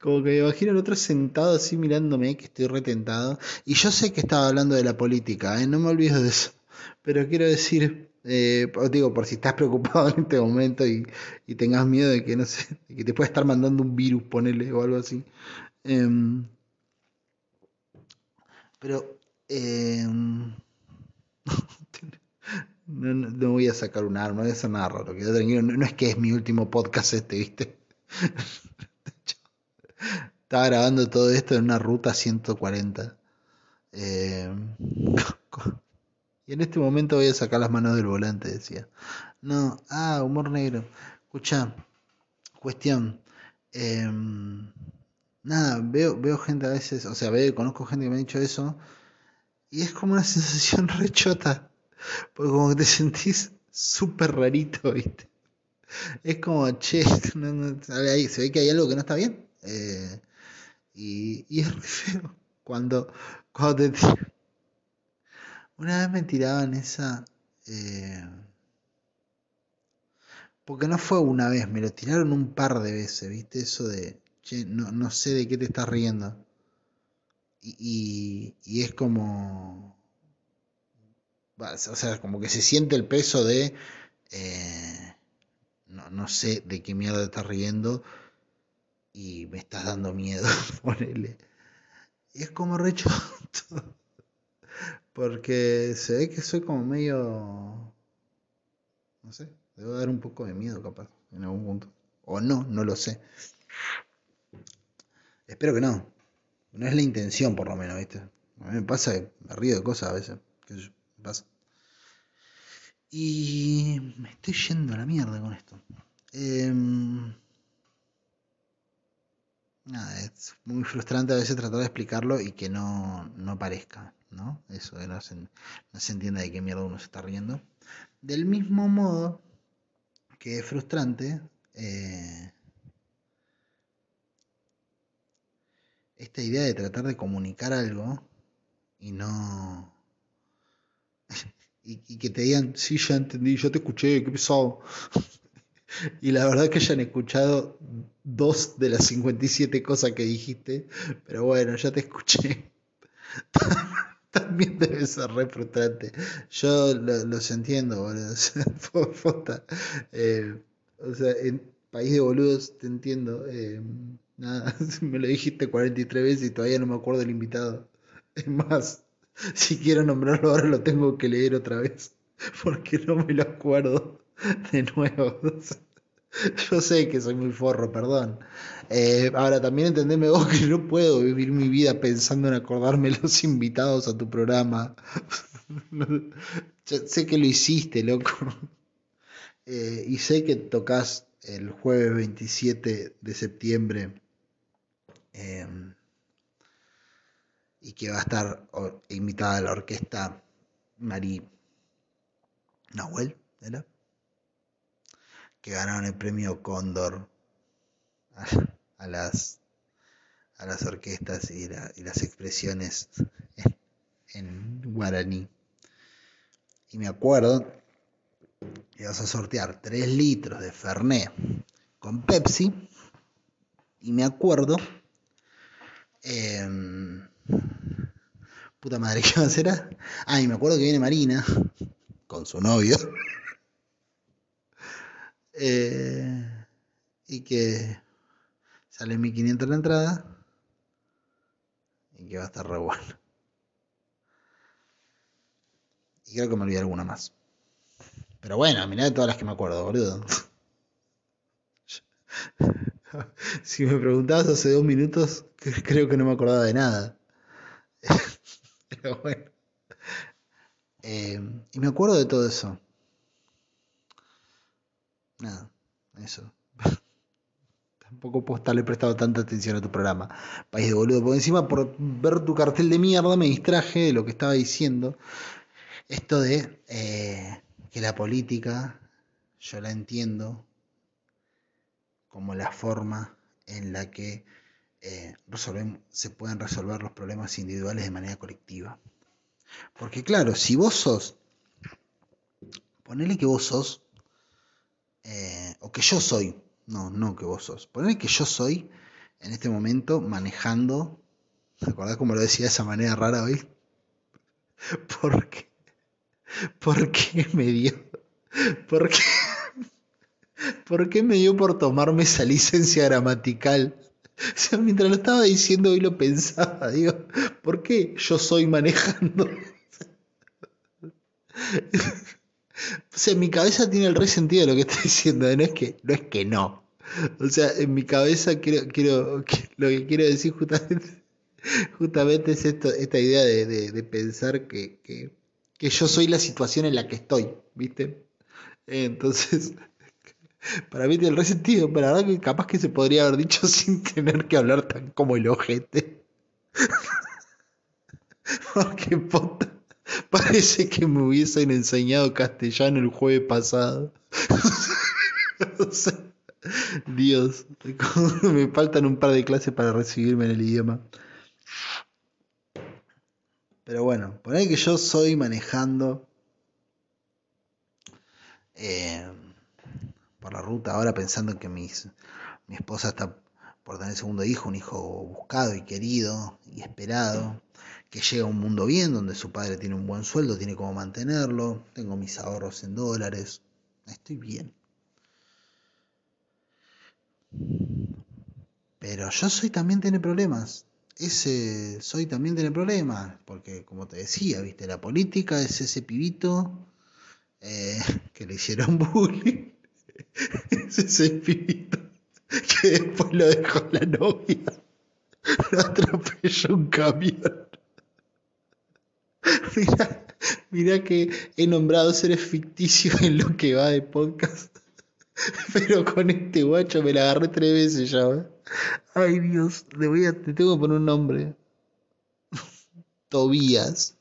como que me imagino el otro sentado así mirándome, que estoy retentado. Y yo sé que estaba hablando de la política, ¿eh? no me olvido de eso. Pero quiero decir, Eh, digo, por si estás preocupado en este momento y, tengas miedo de que, no sé, que te pueda estar mandando un virus, ponele o algo así. Em, pero em, no, voy a sacar un arma, voy a hacer nada raro, tranquilo. No, es que es mi último podcast este, ¿viste? Estaba grabando todo esto en una ruta 140. Em, y en este momento voy a sacar las manos del volante, decía. No, ah, humor negro. Escucha, cuestión. Em, nada, veo, veo gente a veces, o sea, veo, conozco gente que me ha dicho eso. Y es como una sensación rechota. Porque como que te sentís súper rarito, ¿viste? Es como, che, se ve que hay algo que no está bien. Eh, y, y, es re feo. Cuando, cuando te una vez me tiraban esa... Eh, porque no fue una vez, me lo tiraron un par de veces, ¿viste? Eso de, che, no, no sé de qué te estás riendo. Y, y, es como... O sea, como que se siente el peso de... Eh, no, no sé de qué mierda te estás riendo y me estás dando miedo, ponele. Y es como recho porque se ve que soy como medio... No sé, debo dar un poco de miedo capaz, en algún punto. O no, no lo sé. Espero que no. No es la intención, por lo menos, ¿viste? A mí me pasa que me río de cosas a veces. Que pasa. Y me estoy yendo a la mierda con esto. Em, es muy frustrante a veces tratar de explicarlo y que no, no parezca. ¿no? Eso no se, no se entiende de qué mierda uno se está riendo. Del mismo modo que es frustrante eh, esta idea de tratar de comunicar algo y no... y, que te digan, sí, ya entendí, yo te escuché, qué pesado. y la verdad que hayan escuchado dos de las 57 cosas que dijiste, pero bueno, ya te escuché. también debe ser re frustrante. Yo los entiendo, boludo. eh, o sea, en País de Boludos te entiendo. Eh, nada, me lo dijiste 43 veces y todavía no me acuerdo del invitado. Es más, si quiero nombrarlo ahora lo tengo que leer otra vez. Porque no me lo acuerdo de nuevo. Yo sé que soy muy forro, perdón. Eh, ahora, también entendeme vos que no puedo vivir mi vida pensando en acordarme los invitados a tu programa. sé que lo hiciste, loco. Eh, y sé que tocas el jueves 27 de septiembre. Em, y que va a estar invitada a la orquesta Mari Nahuel, ¿era? que ganaron el premio Cóndor a, las, a las orquestas y, las expresiones en, guaraní. Y me acuerdo que vas a sortear 3 litros de Fernet con Pepsi. Y me acuerdo. Em, puta madre, ¿qué va a hacer? Ah, y me acuerdo que viene Marina con su novio. Eh, y que sale 1500 la entrada y que va a estar re bueno. Y creo que me olvidé alguna más. Pero bueno, mirá de todas las que me acuerdo, boludo. si me preguntabas hace dos minutos, creo que no me acordaba de nada. Pero bueno. Eh, y me acuerdo de todo eso. Nada, eso. Tampoco puedo estarle prestado tanta atención a tu programa. País de boludo. Por encima, por ver tu cartel de mierda, me distraje de lo que estaba diciendo. Esto de eh, que la política, yo la entiendo como la forma en la que eh, se pueden resolver los problemas individuales de manera colectiva. Porque claro, si vos sos, ponele que vos sos eh, o que yo soy, no, no que vos sos, ponele que yo soy en este momento manejando, ¿te acordás cómo lo decía de esa manera rara hoy? Porque, porque me dio, ¿Por qué? ¿Por qué me dio por tomarme esa licencia gramatical? O sea, mientras lo estaba diciendo hoy lo pensaba, digo, ¿por qué yo soy manejando? O sea, mi cabeza tiene el resentido de lo que estoy diciendo, no es que no. Es que no. O sea, en mi cabeza quiero, quiero, lo que quiero decir justamente, es esta idea de, pensar que, yo soy la situación en la que estoy, ¿viste? Entonces, para mí tiene el resentido, pero la verdad que capaz que se podría haber dicho sin tener que hablar tan como el ojete. Porque puta, parece que me hubiesen enseñado castellano el jueves pasado. Dios, me faltan un par de clases para recibirme en el idioma. Pero bueno, ahí que yo soy manejando eh, por la ruta ahora pensando que mis, mi esposa está por tener segundo hijo, un hijo buscado y querido y esperado, que llega a un mundo bien, donde su padre tiene un buen sueldo, tiene cómo mantenerlo, tengo mis ahorros en dólares, estoy bien. Pero yo soy también tiene problemas. Ese soy también tiene problemas. Porque como te decía, viste, la política es ese pibito eh, que le hicieron bullying. Es ese pibito que después lo dejó la novia. Lo atropelló un camión. Mira, mira que he nombrado seres ficticios en lo que va de podcast. Pero con este guacho me la agarré tres veces ya. ¿eh? Ay Dios, le voy a, te tengo que poner un nombre. Tobías.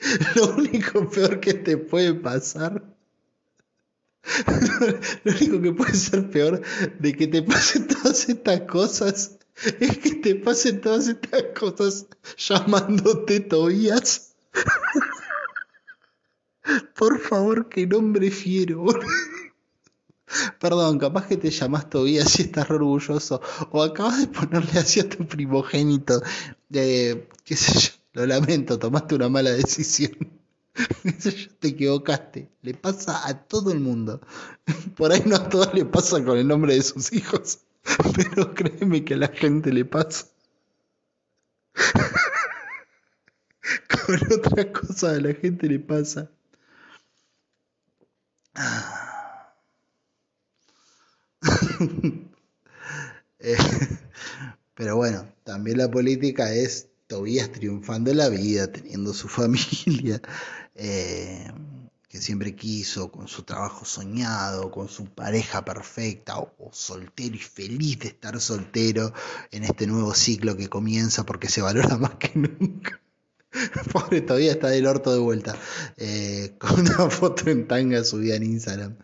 lo único peor que te puede pasar. Lo único que puede ser peor de que te pasen todas estas cosas es que te pasen todas estas cosas llamándote Tobías. Por favor, qué nombre fiero. Perdón, capaz que te llamas Tobías y estás orgulloso. O acabas de ponerle así a tu primogénito. qué sé yo, lo lamento, tomaste una mala decisión. te equivocaste. Le pasa a todo el mundo. Por ahí no a todos le pasa con el nombre de sus hijos. Pero créeme que a la gente le pasa. Con otra cosa a la gente le pasa. Eh, pero bueno, también la política es Tobías triunfando en la vida, teniendo su familia, eh, que siempre quiso, con su trabajo soñado, con su pareja perfecta, o, soltero y feliz de estar soltero en este nuevo ciclo que comienza porque se valora más que nunca. Pobre todavía está del orto de vuelta. Eh, con una foto en tanga subida en Instagram.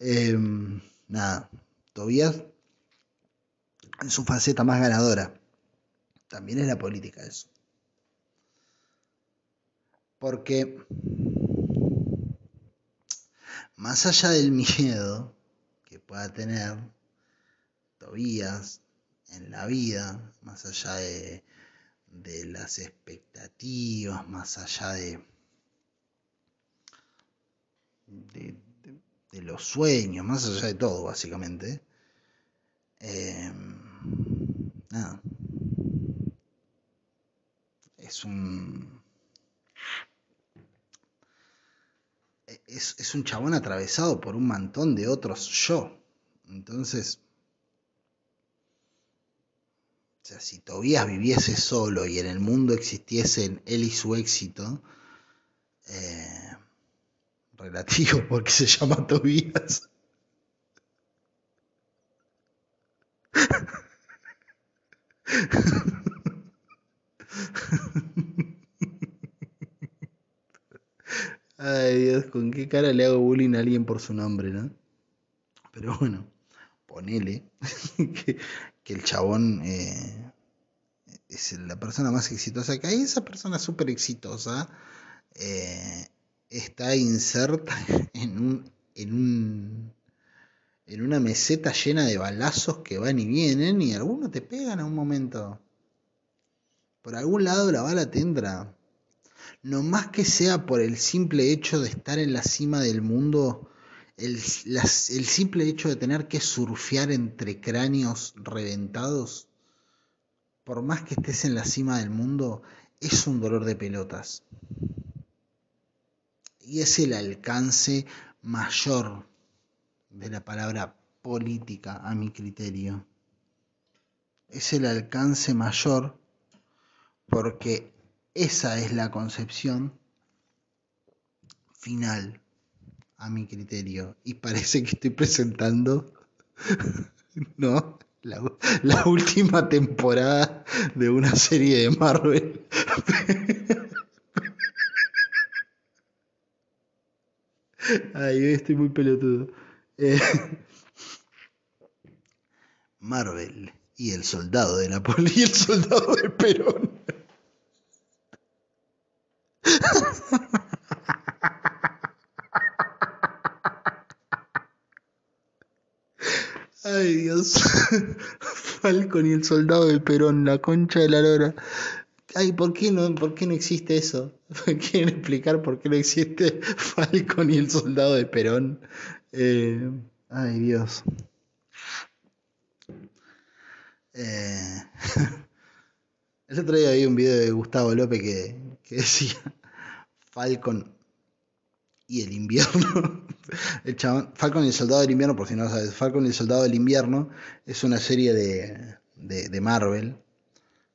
Em, nada, Tobías en su faceta más ganadora. También es la política eso. Porque más allá del miedo que pueda tener Tobías en la vida, más allá de de las expectativas, más allá de, de, los sueños, más allá de todo, básicamente. Em, nada. Es un. Es, es un chabón atravesado por un montón de otros yo. Entonces, o sea, si Tobías viviese solo y en el mundo existiesen él y su éxito, eh, relativo porque se llama Tobías. Ay Dios, con qué cara le hago bullying a alguien por su nombre, ¿no? Pero bueno, ponele que, el chabón eh, es la persona más exitosa que hay. Esa persona súper exitosa eh, está inserta en un, en un en una meseta llena de balazos que van y vienen y algunos te pegan a un momento. Por algún lado la bala te entra. no más que sea por el simple hecho de estar en la cima del mundo, el, el simple hecho de tener que surfear entre cráneos reventados, por más que estés en la cima del mundo, es un dolor de pelotas. Y es el alcance mayor de la palabra política a mi criterio. Es el alcance mayor porque esa es la concepción final a mi criterio. Y parece que estoy presentando, ¿no? La, última temporada de una serie de Marvel. Ay, estoy muy pelotudo. Eh, Marvel y el soldado de Napoleón y el soldado de Perón. Ay Dios. Falcon y el soldado de Perón, la concha de la lora. Ay, ¿por qué no, por qué no existe eso? ¿Quieren explicar por qué no existe Falcon y el soldado de Perón? Eh, ay, Dios. Eh, el otro día vi un video de Gustavo López que, que decía Falcon y el invierno. El chabón, Falcon y el soldado del invierno, por si no lo sabes, Falcon y el soldado del invierno es una serie de, de, Marvel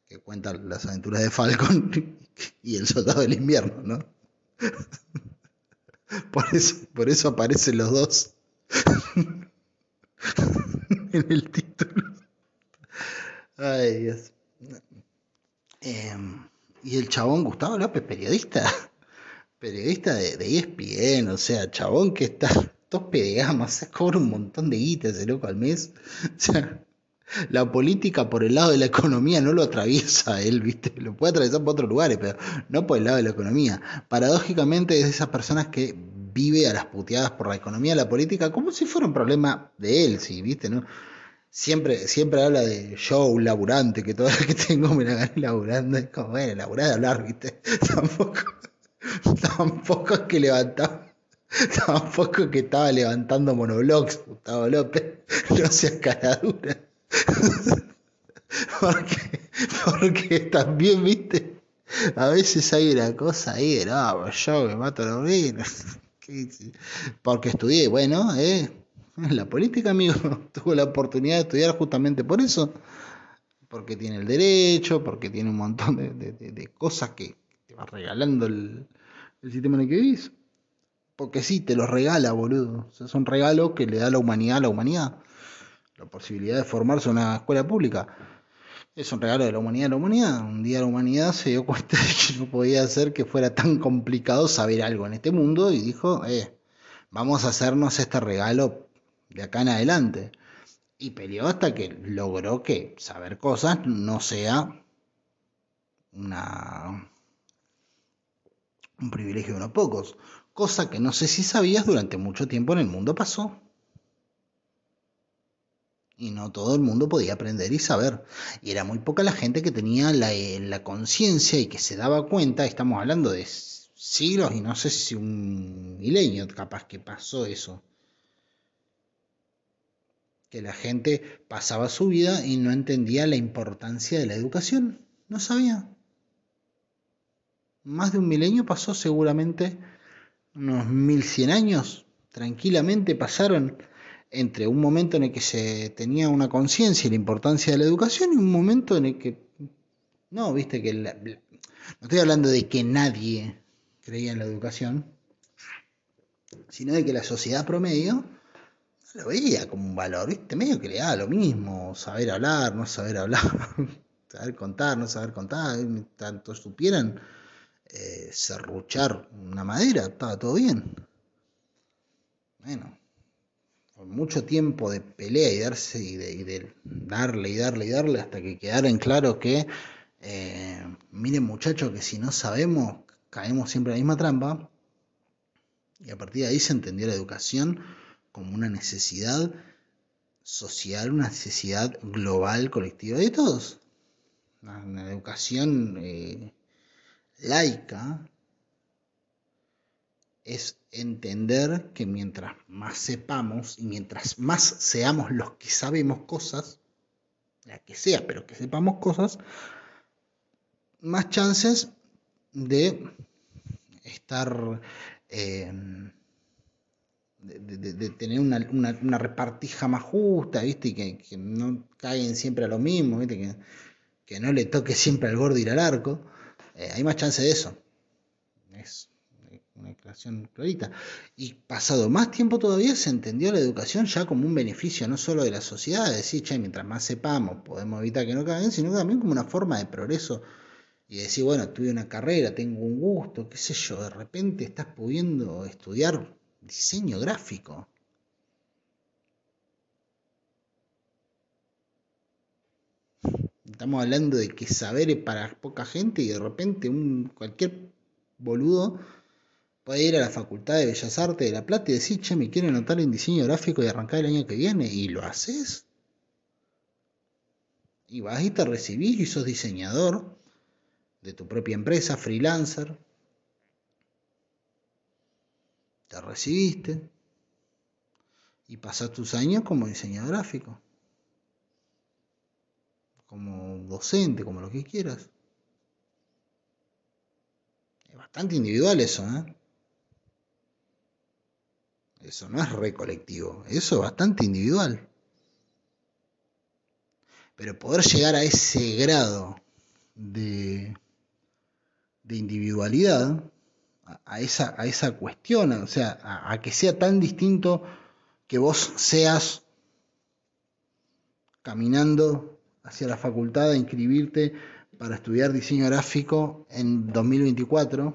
que cuenta las aventuras de Falcon y el soldado del invierno, ¿no? Por eso, por eso aparecen los dos en el título. Ay, Dios. Em, y el chabón Gustavo López, periodista, periodista de, de ESPN, o sea, chabón que está tope de gama, o sea, cobra un montón de guita ese loco al mes. O sea, la política por el lado de la economía no lo atraviesa él, ¿viste? Lo puede atravesar por otros lugares, pero no por el lado de la economía. Paradójicamente es de esas personas que vive a las puteadas por la economía, la política, como si fuera un problema de él, sí, ¿viste? ¿No? Siempre, siempre habla de yo, un laburante, que toda vez que tengo me la gané laburando, es como, bueno, laburar de hablar, ¿viste? Tampoco, tampoco es que levantaba. Tampoco que estaba levantando monoblogs, Gustavo López, no seas caradura. porque, porque también, viste, a veces hay una cosa ahí de, no, yo me mato a los Porque estudié, bueno, eh, la política, amigo, tuvo la oportunidad de estudiar justamente por eso. Porque tiene el derecho, porque tiene un montón de, de, de cosas que te va regalando el, el, sistema en el que vivís. Porque sí, te los regala, boludo. O sea, es un regalo que le da la humanidad a la humanidad la posibilidad de formarse una escuela pública. Es un regalo de la humanidad a la humanidad. Un día la humanidad se dio cuenta de que no podía ser que fuera tan complicado saber algo en este mundo y dijo, eh, vamos a hacernos este regalo de acá en adelante. Y peleó hasta que logró que saber cosas no sea una un privilegio de unos pocos, cosa que no sé si sabías durante mucho tiempo en el mundo pasó y no todo el mundo podía aprender y saber. Y era muy poca la gente que tenía la, eh, conciencia y que se daba cuenta, estamos hablando de siglos y no sé si un milenio capaz que pasó eso. Que la gente pasaba su vida y no entendía la importancia de la educación. No sabía. Más de un milenio pasó seguramente unos mil cien años. Tranquilamente pasaron entre un momento en el que se tenía una conciencia y la importancia de la educación y un momento en el que no, viste que no estoy hablando de que nadie creía en la educación, sino de que la sociedad promedio lo veía como un valor, viste, medio que le daba lo mismo, saber hablar, no saber hablar, saber contar, no saber contar, tanto supieran eh, serruchar una madera, estaba todo bien. Bueno, mucho tiempo de pelea y darse y de, darle y darle y darle hasta que quedara en claro que eh, miren muchachos que si no sabemos caemos siempre en la misma trampa y a partir de ahí se entendió la educación como una necesidad social, una necesidad global, colectiva de todos. Una, educación eh, laica es entender que mientras más sepamos y mientras más seamos los que sabemos cosas, la que sea, pero que sepamos cosas, más chances de estar, eh, de, tener una, repartija más justa, ¿viste? Y que, no caigan siempre a lo mismo, ¿viste? Que, que no le toque siempre al gordo ir al arco. Eh, hay más chance de eso. Es una declaración clarita. Y pasado más tiempo todavía se entendió la educación ya como un beneficio no solo de la sociedad, es decir, che, mientras más sepamos podemos evitar que no caigan, sino también como una forma de progreso y decir, bueno, tuve una carrera, tengo un gusto, qué sé yo, de repente estás pudiendo estudiar diseño gráfico. Estamos hablando de que saber es para poca gente y de repente un cualquier boludo puede ir a la Facultad de Bellas Artes de La Plata y decir, che, me quiero anotar en diseño gráfico y arrancar el año que viene. Y lo haces. Y vas y te recibís y sos diseñador de tu propia empresa, freelancer. Te recibiste y pasas tus años como diseñador gráfico, como docente, como lo que quieras. Es bastante individual eso, ¿eh? Eso no es recolectivo, eso es bastante individual. Pero poder llegar a ese grado de de individualidad a, esa, a esa cuestión, o sea, a, que sea tan distinto que vos seas caminando hacia la facultad de inscribirte para estudiar diseño gráfico en 2024,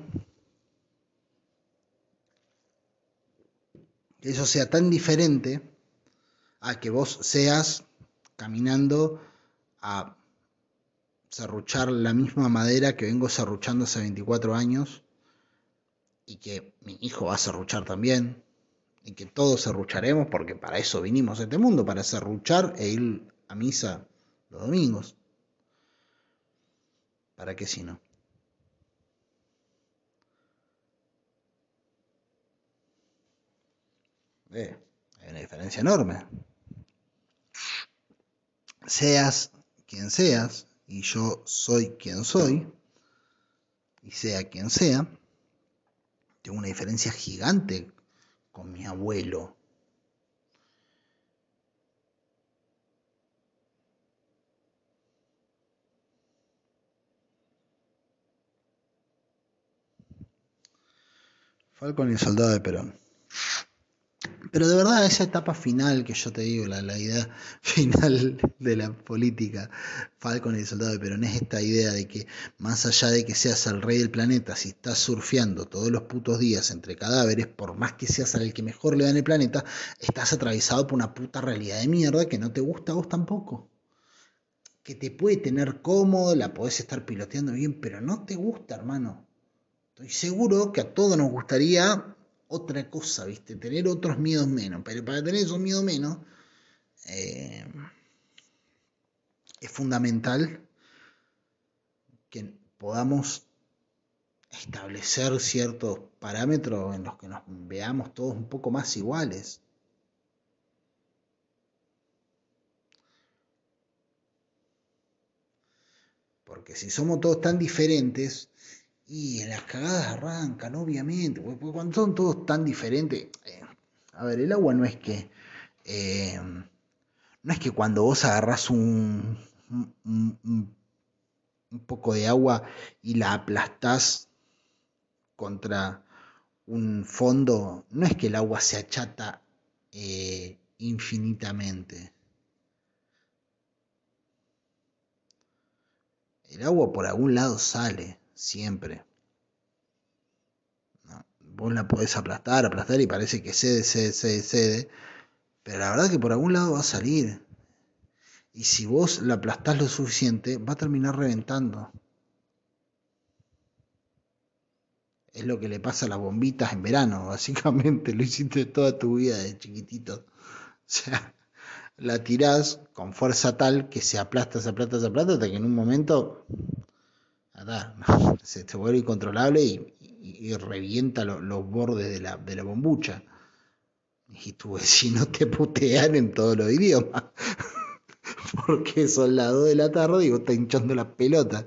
que eso sea tan diferente a que vos seas caminando a serruchar la misma madera que vengo serruchando hace 24 años y que mi hijo va a serruchar también y que todos serrucharemos porque para eso vinimos a este mundo, para serruchar e ir a misa los domingos. ¿Para qué si no? Eh, hay una diferencia enorme. Seas quien seas, y yo soy quien soy, y sea quien sea, tengo una diferencia gigante con mi abuelo. Falcon y el soldado de Perón. Pero de verdad, esa etapa final que yo te digo, la, idea final de la política, Falcon y el soldado de Perón, es esta idea de que más allá de que seas el rey del planeta, si estás surfeando todos los putos días entre cadáveres, por más que seas el que mejor le da en el planeta, estás atravesado por una puta realidad de mierda que no te gusta a vos tampoco. Que te puede tener cómodo, la podés estar piloteando bien, pero no te gusta, hermano. Estoy seguro que a todos nos gustaría otra cosa, ¿viste? Tener otros miedos menos. Pero para tener esos miedos menos, eh, es fundamental que podamos establecer ciertos parámetros en los que nos veamos todos un poco más iguales. Porque si somos todos tan diferentes, y las cagadas arrancan, obviamente, porque cuando son todos tan diferentes. Eh, a ver, el agua no es que. Eh, no es que cuando vos agarrás un, un, poco de agua y la aplastás contra un fondo, no es que el agua se achata eh, infinitamente. El agua por algún lado sale siempre. Vos la podés aplastar, aplastar y parece que cede, cede, cede, cede. Pero la verdad que por algún lado va a salir. Y si vos la aplastás lo suficiente, va a terminar reventando. Es lo que le pasa a las bombitas en verano, básicamente. Lo hiciste toda tu vida de chiquitito. O sea, la tirás con fuerza tal que se aplasta, se aplasta, se aplasta, hasta que en un momento se, se, vuelve incontrolable y, revienta los bordes de la, de la bombucha. Y tu vecino te putean en todos los idiomas. Porque son las 2 de la tarde y vos estás hinchando las pelotas.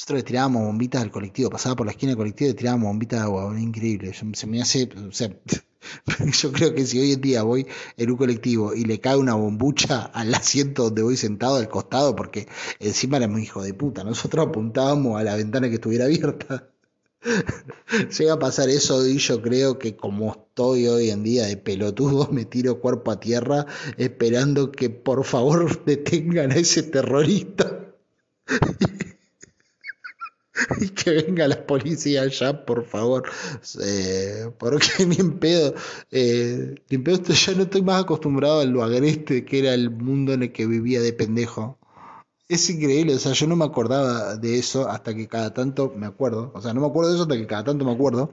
Nosotros le tirábamos bombitas al colectivo, pasaba por la esquina del colectivo y le tirábamos bombitas de agua, increíble. se me hace, o sea, yo creo que si hoy en día voy en un colectivo y le cae una bombucha al asiento donde voy sentado al costado, porque encima era muy hijo de puta, nosotros apuntábamos a la ventana que estuviera abierta. Llega a pasar eso y yo creo que como estoy hoy en día de pelotudo, me tiro cuerpo a tierra esperando que por favor detengan a ese terrorista. y que venga la policía ya, por favor. Eh, porque ni en pedo, eh, ni en pedo ya no estoy más acostumbrado al lo agreste que era el mundo en el que vivía de pendejo. Es increíble, o sea, yo no me acordaba de eso hasta que cada tanto me acuerdo. O sea, no me acuerdo de eso hasta que cada tanto me acuerdo.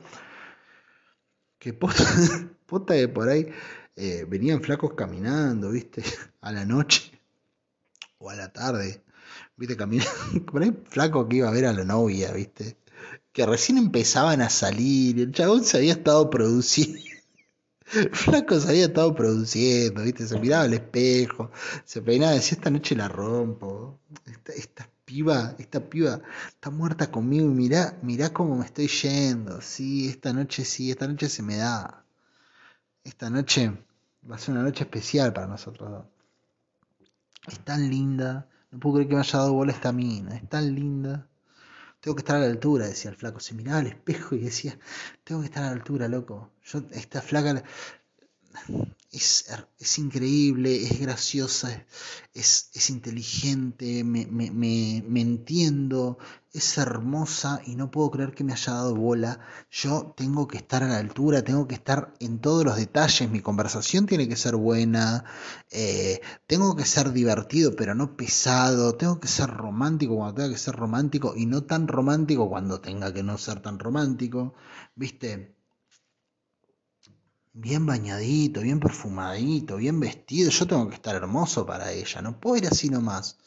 Que posta, de por ahí eh, venían flacos caminando, ¿viste? A la noche o a la tarde viste, caminando, por ahí flaco que iba a ver a la novia, viste, que recién empezaban a salir, el chabón se había estado produciendo, flaco se había estado produciendo, viste, se miraba al espejo, se peinaba, decía, esta noche la rompo, esta, esta piba, esta piba está muerta conmigo y mirá, mirá cómo me estoy yendo, sí, esta noche sí, esta noche se me da, esta noche va a ser una noche especial para nosotros dos. Es tan linda, no puedo creer que me haya dado bola esta mina, es tan linda. Tengo que estar a la altura, decía el flaco. Se miraba al espejo y decía, tengo que estar a la altura, loco. Yo, esta flaca es, increíble, es graciosa, es, es inteligente, me, me, me, entiendo, es hermosa y no puedo creer que me haya dado bola. Yo tengo que estar a la altura, tengo que estar en todos los detalles, mi conversación tiene que ser buena, eh, tengo que ser divertido pero no pesado, tengo que ser romántico cuando tenga que ser romántico y no tan romántico cuando tenga que no ser tan romántico, ¿viste? Bien bañadito, bien perfumadito, bien vestido. Yo tengo que estar hermoso para ella, no puedo ir así nomás.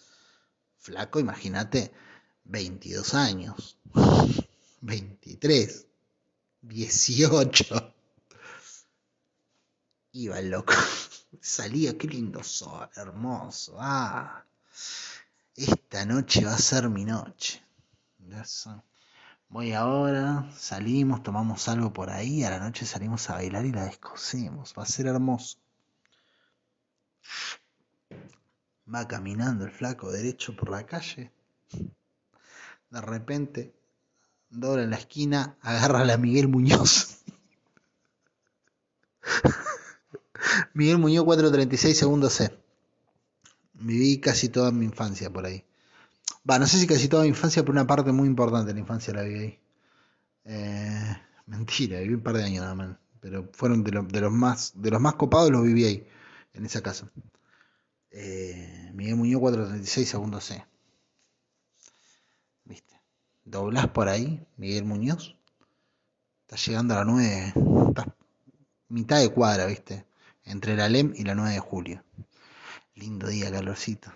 Flaco, imagínate, 22 años, 23, 18. Iba el loco, salía, qué lindo sol, hermoso. Ah, esta noche va a ser mi noche. Voy ahora, salimos, tomamos algo por ahí, a la noche salimos a bailar y la descosemos. Va a ser hermoso. Va caminando el flaco derecho por la calle. De repente, dobla en la esquina, agarra a la Miguel Muñoz. Miguel Muñoz 436 segundos C. Viví casi toda mi infancia por ahí. Va, no sé si casi toda mi infancia, pero una parte muy importante de la infancia la viví ahí. Eh, mentira, viví un par de años nada más. Pero fueron de, los más de los más copados los viví ahí, en esa casa. Eh, Miguel Muñoz 436 segundos C. ¿Viste? Doblás por ahí, Miguel Muñoz. Estás llegando a la 9. Estás mitad de cuadra, ¿viste? Entre la LEM y la 9 de julio. Lindo día, calorcito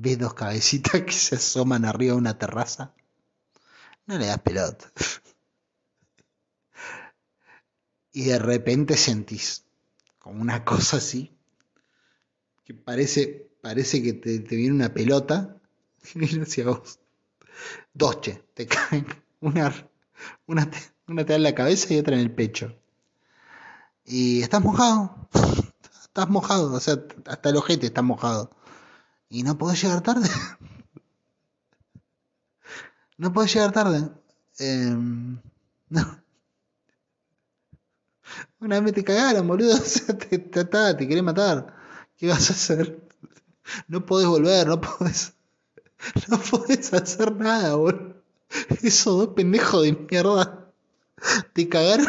ves dos cabecitas que se asoman arriba de una terraza, no le das pelota. y de repente sentís como una cosa así, que parece, parece que te, viene una pelota y hacia vos. Dos, che, te caen. Una, una, te, una te da en la cabeza y otra en el pecho. Y estás mojado. Estás mojado, o sea, hasta el ojete está mojado. Y no podés llegar tarde. no podés llegar tarde. Em, no. Una vez te cagaron, boludo. te, te, te querés matar. ¿Qué vas a hacer? No podés volver, no podés. No podés hacer nada, boludo. Esos dos pendejos de mierda. Te cagaron.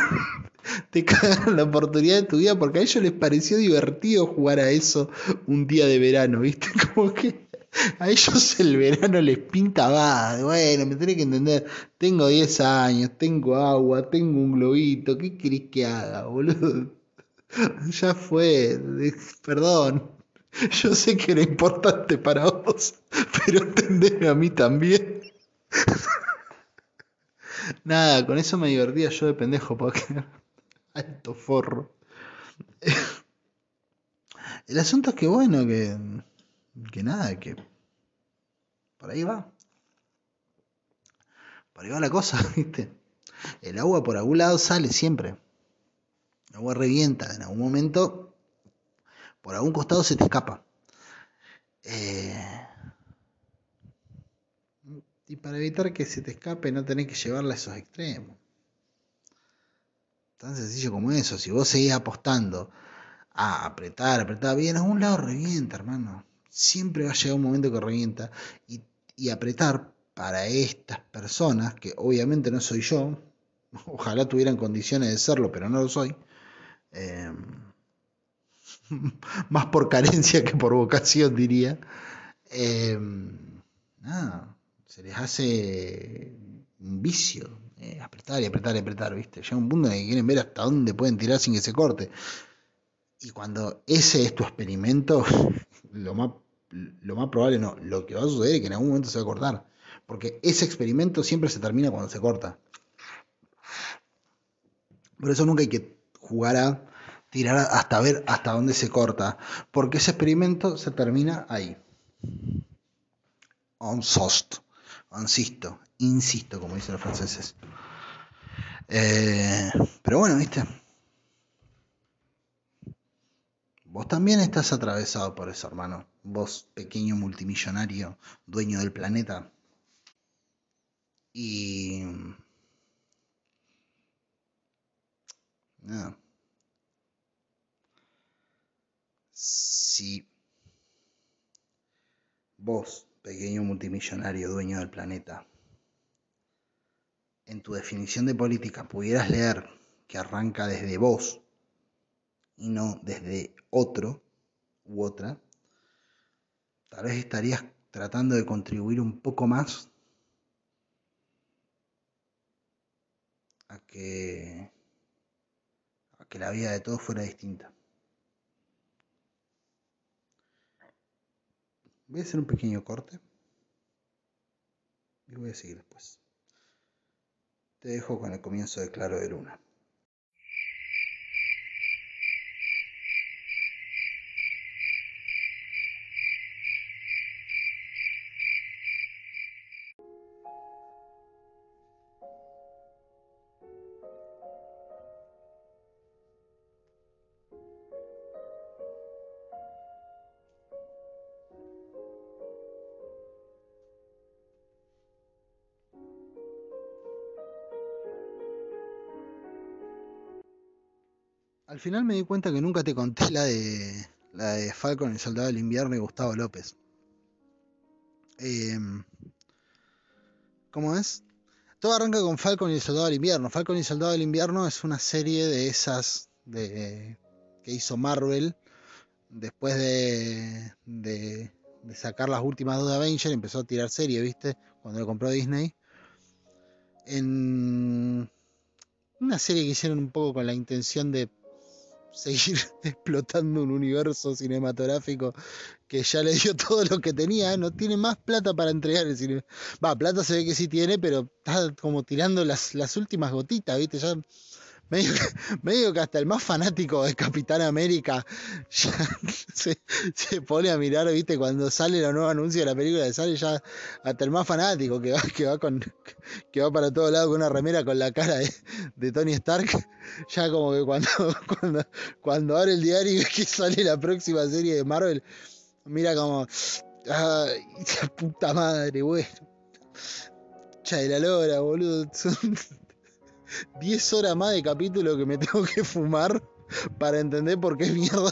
Te cagaron la oportunidad de tu vida porque a ellos les pareció divertido jugar a eso un día de verano, ¿viste? Como que a ellos el verano les pinta más. Bueno, me tenés que entender. Tengo 10 años, tengo agua, tengo un globito. ¿Qué querés que haga, boludo? Ya fue. Perdón. Yo sé que era importante para vos, pero entendeme a mí también. Nada, con eso me divertía yo de pendejo, porque alto forro. El asunto es que bueno, que, que nada, que por ahí va. Por ahí va la cosa, ¿viste? El agua por algún lado sale siempre. El agua revienta, en algún momento, por algún costado se te escapa. Eh, y para evitar que se te escape no tenés que llevarla a esos extremos. Tan sencillo como eso. Si vos seguís apostando a apretar, apretar bien, a un lado revienta, hermano. Siempre va a llegar un momento que revienta. Y, apretar para estas personas, que obviamente no soy yo, ojalá tuvieran condiciones de serlo, pero no lo soy. Eh, más por carencia que por vocación, diría. Eh, nada se les hace un vicio, eh, apretar y apretar y apretar, ¿viste? Llega un punto en que quieren ver hasta dónde pueden tirar sin que se corte. Y cuando ese es tu experimento, lo más, lo más probable no, lo que va a suceder es que en algún momento se va a cortar. Porque ese experimento siempre se termina cuando se corta. Por eso nunca hay que jugar a tirar hasta ver hasta dónde se corta. Porque ese experimento se termina ahí. On sost. Insisto, insisto, como dicen los franceses. Eh, pero bueno, viste. Vos también estás atravesado por eso, hermano. Vos, pequeño multimillonario, dueño del planeta. Y... Nada. Si vos pequeño multimillonario dueño del planeta, en tu definición de política pudieras leer que arranca desde vos y no desde otro u otra, tal vez estarías tratando de contribuir un poco más a que, a que la vida de todos fuera distinta. Voy a hacer un pequeño corte y voy a seguir después. Te dejo con el comienzo de Claro de Luna. Final me di cuenta que nunca te conté la de la de Falcon, el soldado del invierno y Gustavo López. Em, ¿Cómo es? Todo arranca con Falcon y el soldado del invierno. Falcon y el soldado del invierno es una serie de esas de, que hizo Marvel después de, de, de sacar las últimas dos de Avengers. Empezó a tirar serie, ¿viste? Cuando lo compró Disney. En una serie que hicieron un poco con la intención de seguir explotando un universo cinematográfico que ya le dio todo lo que tenía, no tiene más plata para entregar el cine. Va, plata se ve que sí tiene, pero está como tirando las, las últimas gotitas, ¿viste? Ya medio, que hasta el más fanático de Capitán América ya se, pone a mirar, viste, cuando sale la nueva anuncio de la película de sale ya hasta el más fanático que va, que va con que va para todos lados con una remera con la cara de, Tony Stark, ya como que cuando, cuando, cuando abre el diario y ve que sale la próxima serie de Marvel, mira como ay, puta madre, bueno. Cha de la lora, boludo. 10 horas más de capítulo que me tengo que fumar para entender por qué mierda.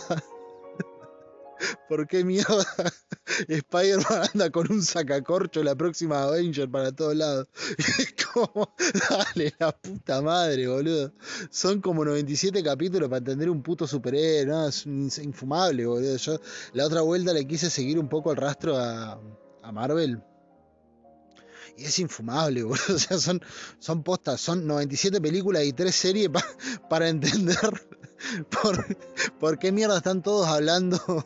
¿Por qué mierda Spider-Man anda con un sacacorcho la próxima Avenger para todos lados? Es como, dale la puta madre, boludo. Son como 97 capítulos para entender un puto superhéroe, ¿no? Es infumable, boludo. Yo la otra vuelta le quise seguir un poco el rastro a, a Marvel y es infumable, boludo. O sea, son, son postas, son 97 películas y 3 series para entender por, por qué mierda están todos hablando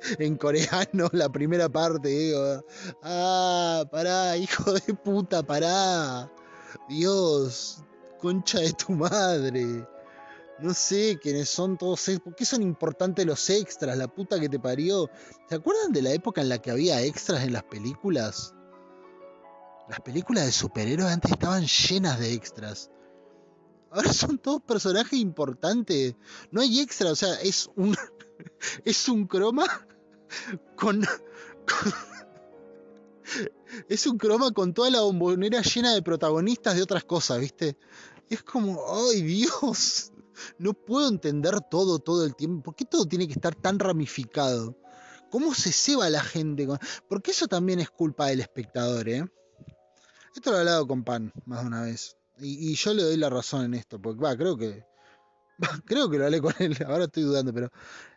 en coreano la primera parte. Digo, ah, pará, hijo de puta, pará. Dios, concha de tu madre. No sé quiénes son todos. ¿Por qué son importantes los extras? La puta que te parió. ¿Se acuerdan de la época en la que había extras en las películas? Las películas de superhéroes antes estaban llenas de extras. Ahora son todos personajes importantes. No hay extra, o sea, es un. Es un croma con, es un croma con toda la bombonera llena de protagonistas de otras cosas, ¿viste? es como, ¡ay Dios! No puedo entender todo todo el tiempo. ¿Por qué todo tiene que estar tan ramificado? ¿Cómo se ceba la gente? Porque eso también es culpa del espectador, ¿eh? Esto lo he hablado con Pan más de una vez. Y, yo le doy la razón en esto, porque va, creo que creo que lo hablé con él, ahora estoy dudando, pero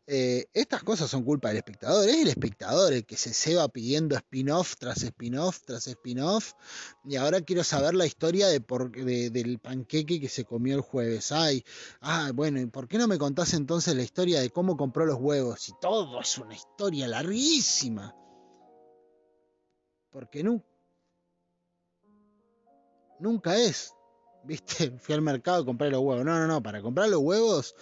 eh, estas cosas son culpa del espectador. Es el espectador el que se ceba pidiendo spin-off tras spin-off tras spin-off. Y ahora quiero saber la historia de por, del panqueque que se comió el jueves. Ay, ah, bueno, ¿y por qué no me contás entonces la historia de cómo compró los huevos? Y todo es una historia larguísima. Porque no. Nunca es. ¿Viste? Fui al mercado a comprar los huevos. No, no, no. Para comprar los huevos,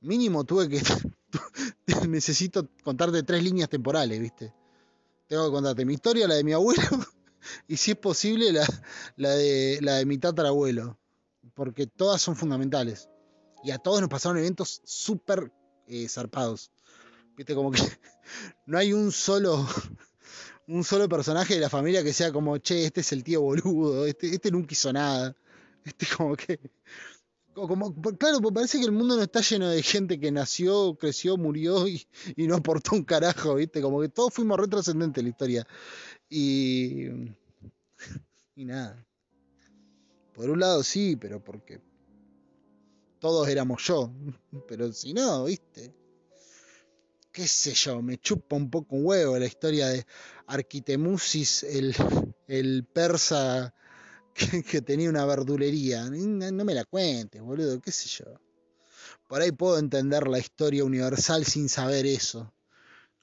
mínimo tuve que. necesito contarte tres líneas temporales, ¿viste? Tengo que contarte mi historia, la de mi abuelo, y si es posible, la, de, la de mi tatarabuelo. Porque todas son fundamentales. Y a todos nos pasaron eventos súper eh, zarpados. Viste, como que no hay un solo un solo personaje de la familia que sea como, che, este es el tío boludo, este, este nunca hizo nada. Este como que. Como, claro, pues parece que el mundo no está lleno de gente que nació, creció, murió y, no aportó un carajo, ¿viste? Como que todos fuimos retrascendentes en la historia. Y. Y nada. Por un lado sí, pero porque. Todos éramos yo. Pero si no, ¿viste? Qué sé yo, me chupa un poco un huevo la historia de Arquitemusis, el, persa que, tenía una verdulería. No, me la cuentes, boludo, qué sé yo. Por ahí puedo entender la historia universal sin saber eso.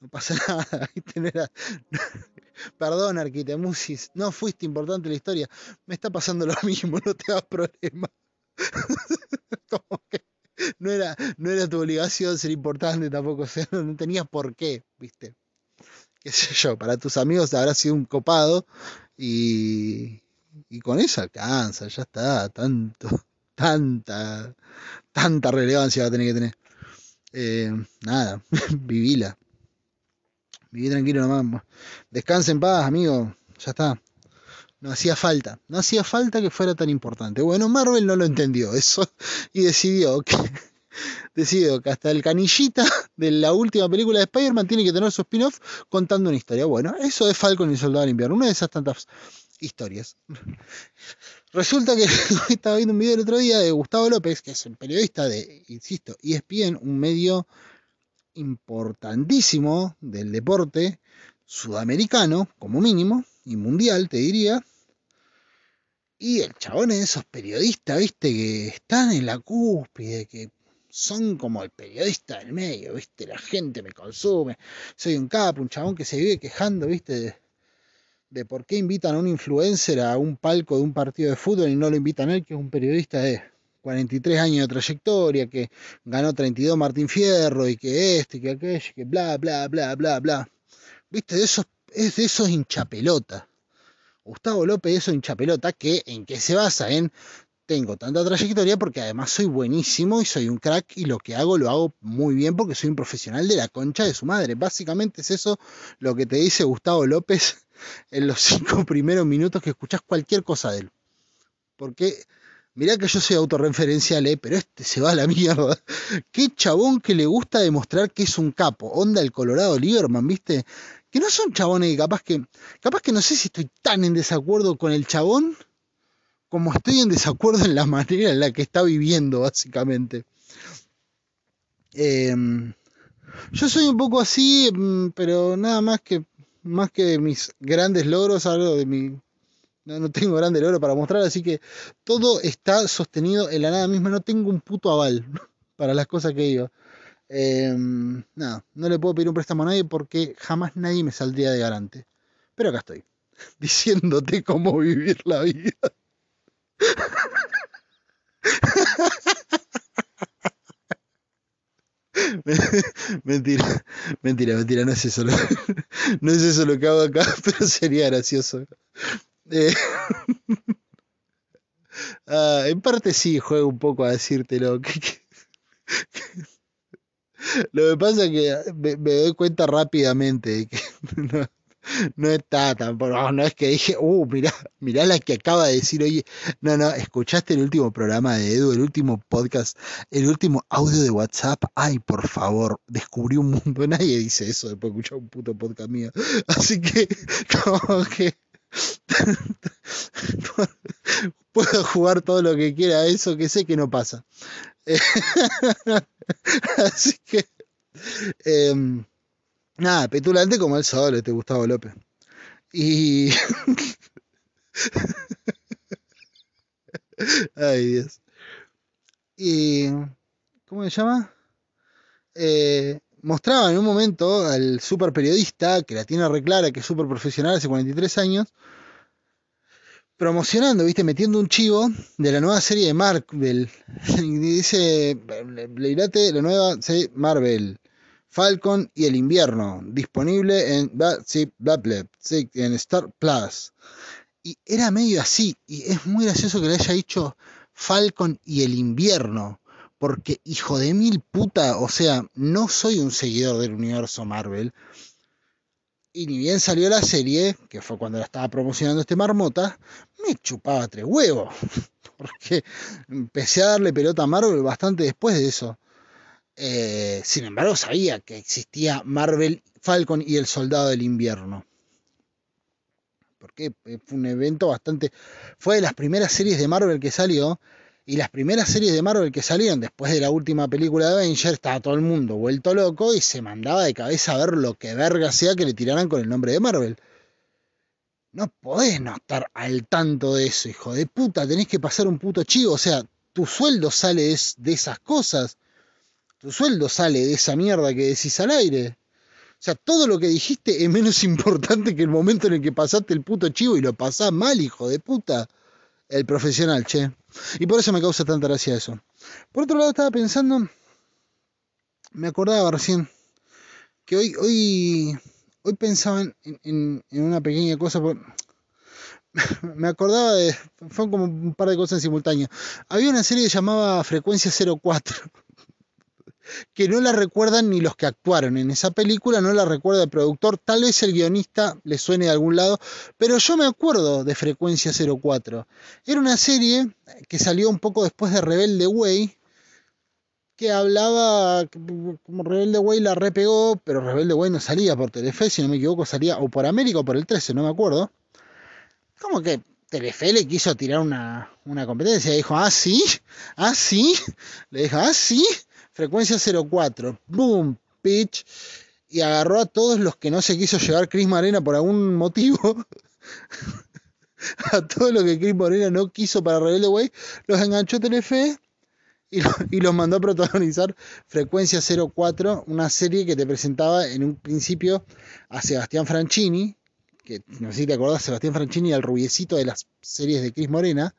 No pasa nada. Perdón, Arquitemusis, no fuiste importante la historia. Me está pasando lo mismo, no te hagas problema. Como que no era, no era tu obligación ser importante tampoco, no tenías por qué, viste. Qué sé yo, para tus amigos habrá sido un copado y, y con eso alcanza, ya está, tanto, tanta, tanta relevancia va a tener que tener. Eh, nada, vivila. Viví tranquilo nomás. Descansa en paz, amigo. Ya está. No hacía falta, no hacía falta que fuera tan importante. Bueno, Marvel no lo entendió eso y decidió que, decidió que hasta el canillita de la última película de Spider-Man tiene que tener su spin-off contando una historia. Bueno, eso es Falcon y Soldado del Invierno, una de esas tantas historias. Resulta que estaba viendo un video el otro día de Gustavo López, que es un periodista de, insisto, ESPN, un medio importantísimo del deporte sudamericano, como mínimo, y mundial, te diría. Y el chabón es esos periodistas, viste, que están en la cúspide, que son como el periodista del medio, viste, la gente me consume, soy un capo, un chabón que se vive quejando, viste, de, por qué invitan a un influencer a un palco de un partido de fútbol y no lo invitan a él, que es un periodista de 43 años de trayectoria, que ganó 32 Martín Fierro y que este, que aquello, que bla, bla, bla, bla, bla. Viste, de esos es de esos hinchapelota. Gustavo López es un hinchapelota que en qué se basa en tengo tanta trayectoria porque además soy buenísimo y soy un crack y lo que hago lo hago muy bien porque soy un profesional de la concha de su madre. Básicamente es eso lo que te dice Gustavo López en los cinco primeros minutos que escuchás cualquier cosa de él. Porque mirá que yo soy autorreferencial, ¿eh? pero este se va a la mierda. Qué chabón que le gusta demostrar que es un capo. Onda el Colorado Lieberman, ¿viste? Que no son chabones que capaz que, capaz que no sé si estoy tan en desacuerdo con el chabón como estoy en desacuerdo en la manera en la que está viviendo, básicamente. Em, yo soy un poco así, em, pero nada más que más que mis grandes logros, algo de mi no, no, tengo grandes logros para mostrar, así que todo está sostenido en la nada misma, no tengo un puto aval para las cosas que digo. Em, nada, no le puedo pedir un préstamo a nadie porque jamás nadie me saldría de garante. Pero acá estoy, diciéndote cómo vivir la vida. mentira, mentira, mentira, no es eso lo, no es eso lo que hago acá, pero sería gracioso. Eh, ah, en parte sí, juego un poco a decírtelo. Lo que pasa es que me, doy cuenta rápidamente que no, no está tampoco, no, es que dije, uh, mirá, mirá la que acaba de decir, oye, no, no, escuchaste el último programa de Edu, el último podcast, el último audio de WhatsApp, ay, por favor, descubrí un mundo, nadie dice eso después de escuchar un puto podcast mío, así que, como que... puedo jugar todo lo que quiera eso que sé que no pasa. así que... Eh, Nada, petulante como el sol, este Gustavo López. Y. Ay, Dios. Y. ¿Cómo se llama? Eh, mostraba en un momento al super periodista, que la tiene reclara, que es super profesional hace 43 años, promocionando, viste, metiendo un chivo de la nueva serie de Marvel. dice, leirate la nueva serie Marvel. Falcon y el invierno, disponible en, en Star Plus. Y era medio así, y es muy gracioso que le haya dicho Falcon y el invierno, porque hijo de mil puta, o sea, no soy un seguidor del universo Marvel. Y ni bien salió la serie, que fue cuando la estaba promocionando este marmota, me chupaba tres huevos. Porque empecé a darle pelota a Marvel bastante después de eso. Eh, sin embargo, sabía que existía Marvel, Falcon y el Soldado del Invierno. Porque fue un evento bastante... Fue de las primeras series de Marvel que salió. Y las primeras series de Marvel que salieron después de la última película de Avengers, estaba todo el mundo vuelto loco y se mandaba de cabeza a ver lo que verga sea que le tiraran con el nombre de Marvel. No podés no estar al tanto de eso, hijo de puta. Tenés que pasar un puto chivo. O sea, tu sueldo sale de esas cosas. Tu sueldo sale de esa mierda que decís al aire. O sea, todo lo que dijiste es menos importante que el momento en el que pasaste el puto chivo y lo pasás mal, hijo de puta. El profesional, che. Y por eso me causa tanta gracia eso. Por otro lado, estaba pensando. Me acordaba recién. Que hoy, hoy, hoy pensaba en, una pequeña cosa. me acordaba de. Fue como un par de cosas en simultáneo. Había una serie que llamaba Frecuencia 04 que no la recuerdan ni los que actuaron en esa película, no la recuerda el productor, tal vez el guionista le suene de algún lado, pero yo me acuerdo de Frecuencia 04. Era una serie que salió un poco después de Rebelde Way, que hablaba, como Rebelde Way la repegó, pero Rebelde Way no salía por Telefe, si no me equivoco, salía o por América o por el 13, no me acuerdo. Como que Telefe le quiso tirar una, una competencia, dijo, ah, sí, ah, sí, le dijo, ah, sí, frecuencia 04, boom, pitch, y agarró a todos los que no se quiso llevar Chris Morena por algún motivo. a todo lo que Chris Morena no quiso para Rebelde Way, los enganchó Telefe y, los mandó a protagonizar Frecuencia 04, una serie que te presentaba en un principio a Sebastián Franchini, que no sé si te acordás, Sebastián Franchini, el rubiecito de las series de Chris Morena,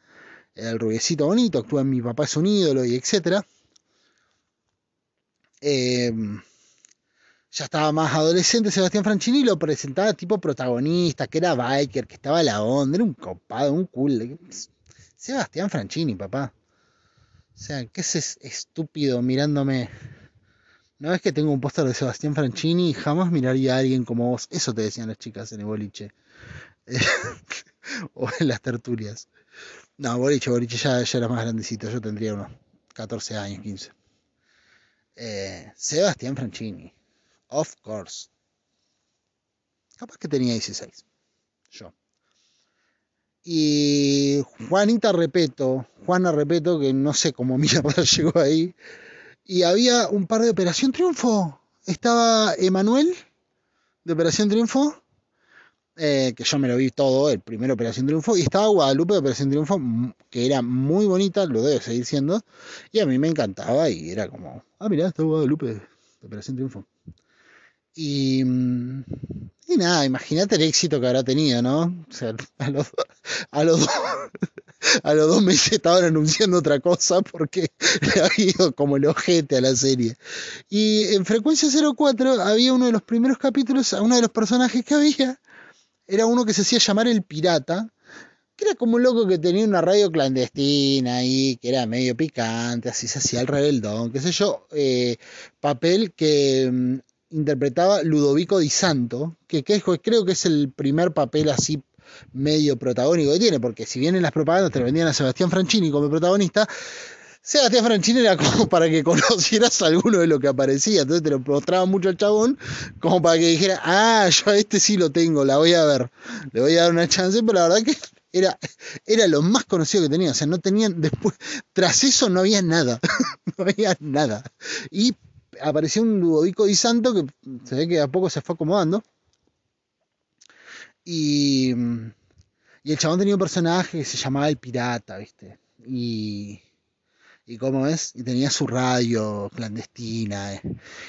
el rubiecito bonito, actúa en Mi Papá es un ídolo y etcétera Em, ya estaba más adolescente Sebastián Franchini lo presentaba tipo protagonista, que era biker, que estaba la onda, era un copado, un cool. Sebastián Franchini, papá. O sea, ¿qué es estúpido mirándome? No es que tengo un póster de Sebastián Franchini jamás miraría a alguien como vos. Eso te decían las chicas en el boliche. o en las tertulias. No, boliche, boliche ya, ya era más grandecito. Yo tendría unos 14 años, 15. Eh, Sebastián Franchini. Of course. Capaz que tenía 16. Yo. Y Juanita Repeto, Juana Repeto, que no sé cómo mierda llegó ahí. Y había un par de Operación Triunfo. Estaba Emanuel de Operación Triunfo eh, que yo me lo vi todo, el primer Operación Triunfo, y estaba Guadalupe de Operación Triunfo, que era muy bonita, lo debe seguir siendo, y a mí me encantaba, y era como, ah, mirá, está Guadalupe Operación Triunfo. Y, mm, y nada, imagínate el éxito que habrá tenido, ¿no? O sea, a los, a los, a los dos meses estaban anunciando otra cosa porque le había ido como el ojete a la serie. Y en Frecuencia 04 había uno de los primeros capítulos, uno de los personajes que había, era uno que se hacía llamar el pirata, que era como un loco que tenía una radio clandestina ahí, que era medio picante, así se hacía el rebeldón, qué sé yo, eh, papel que mm, interpretaba Ludovico Di Santo, que, creo que es el primer papel así medio protagónico que tiene, porque si bien en las propagandas te vendían a Sebastián Franchini como protagonista, Sebastián Franchini era como para que conocieras alguno de lo que aparecía, entonces te lo mostraba mucho al chabón, como para que dijera, ah, yo a este sí lo tengo, la voy a ver, le voy a dar una chance, pero la verdad que era, era lo más conocido que tenía, o sea, no tenían, después, tras eso no había nada, no había nada. Y apareció un Ludovico Di Santo que se ve que a poco se fue acomodando. Y, y el chabón tenía un personaje que se llamaba el pirata, ¿viste? Y, y cómo es, y tenía su radio clandestina, eh,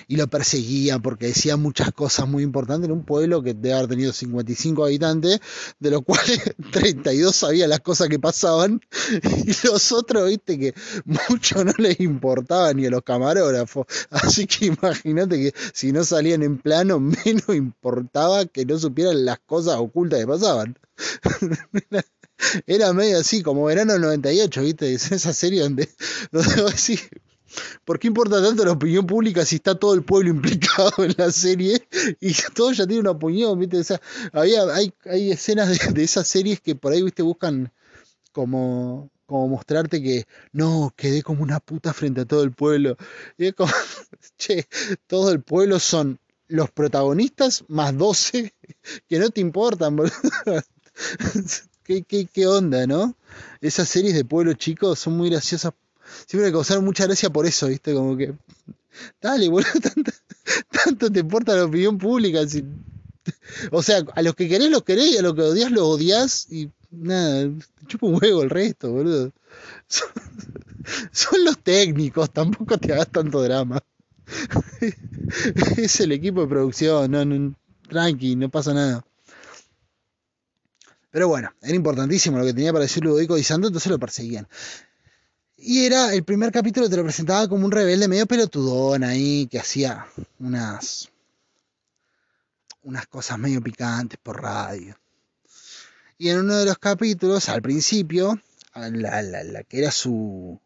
y lo perseguían porque decía muchas cosas muy importantes en un pueblo que debe haber tenido 55 habitantes, de los cuales 32 sabían las cosas que pasaban, y los otros, viste, que mucho no les importaba ni a los camarógrafos, así que imagínate que si no salían en plano, menos importaba que no supieran las cosas ocultas que pasaban. Era medio así, como verano 98, ¿viste? Es esa serie donde, donde vos decís, ¿por qué importa tanto la opinión pública si está todo el pueblo implicado en la serie? Y todo ya tiene una opinión, ¿viste? O sea, había, hay, hay escenas de, de esas series que por ahí, ¿viste? Buscan como como mostrarte que no, quedé como una puta frente a todo el pueblo. Y es como, che, todo el pueblo son los protagonistas más 12 que no te importan, boludo. ¿Qué, qué, onda, no? Esas series de pueblo chicos son muy graciosas. Siempre me causaron mucha gracia por eso, ¿viste? Como que. Dale, boludo, tanto, tanto te importa la opinión pública. o sea, a los que querés los querés y a los que odias los odias y nada, te chupa un huevo el resto, boludo. Son, los técnicos, tampoco te hagas tanto drama. es el equipo de producción, no, tranqui, no pasa nada. Pero bueno, era importantísimo lo que tenía para decir Ludovico Di Santo, entonces lo perseguían. Y era el primer capítulo te lo presentaba como un rebelde medio pelotudón ahí, que hacía unas, unas cosas medio picantes por radio. Y en uno de los capítulos, al principio, la, la que era su.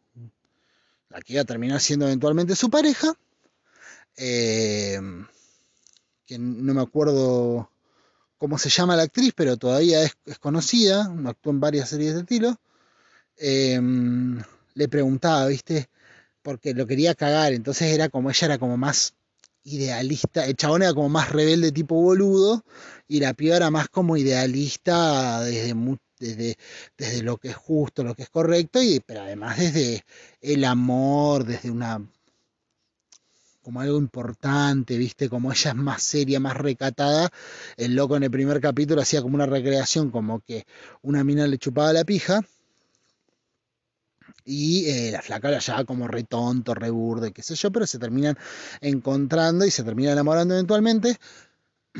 la que iba a terminar siendo eventualmente su pareja, eh, que no me acuerdo cómo se llama la actriz, pero todavía es, conocida, actuó en varias series de estilo, em, le preguntaba, ¿viste? Porque lo quería cagar, entonces era como, ella era como más idealista, el chabón era como más rebelde tipo boludo, y la piba era más como idealista desde, desde, desde lo que es justo, lo que es correcto, y, pero además desde el amor, desde una como algo importante, ¿viste? Como ella es más seria, más recatada, el loco en el primer capítulo hacía como una recreación, como que una mina le chupaba la pija. Y eh, la flaca la llevaba como re tonto, re burde, qué sé yo, pero se terminan encontrando y se terminan enamorando eventualmente.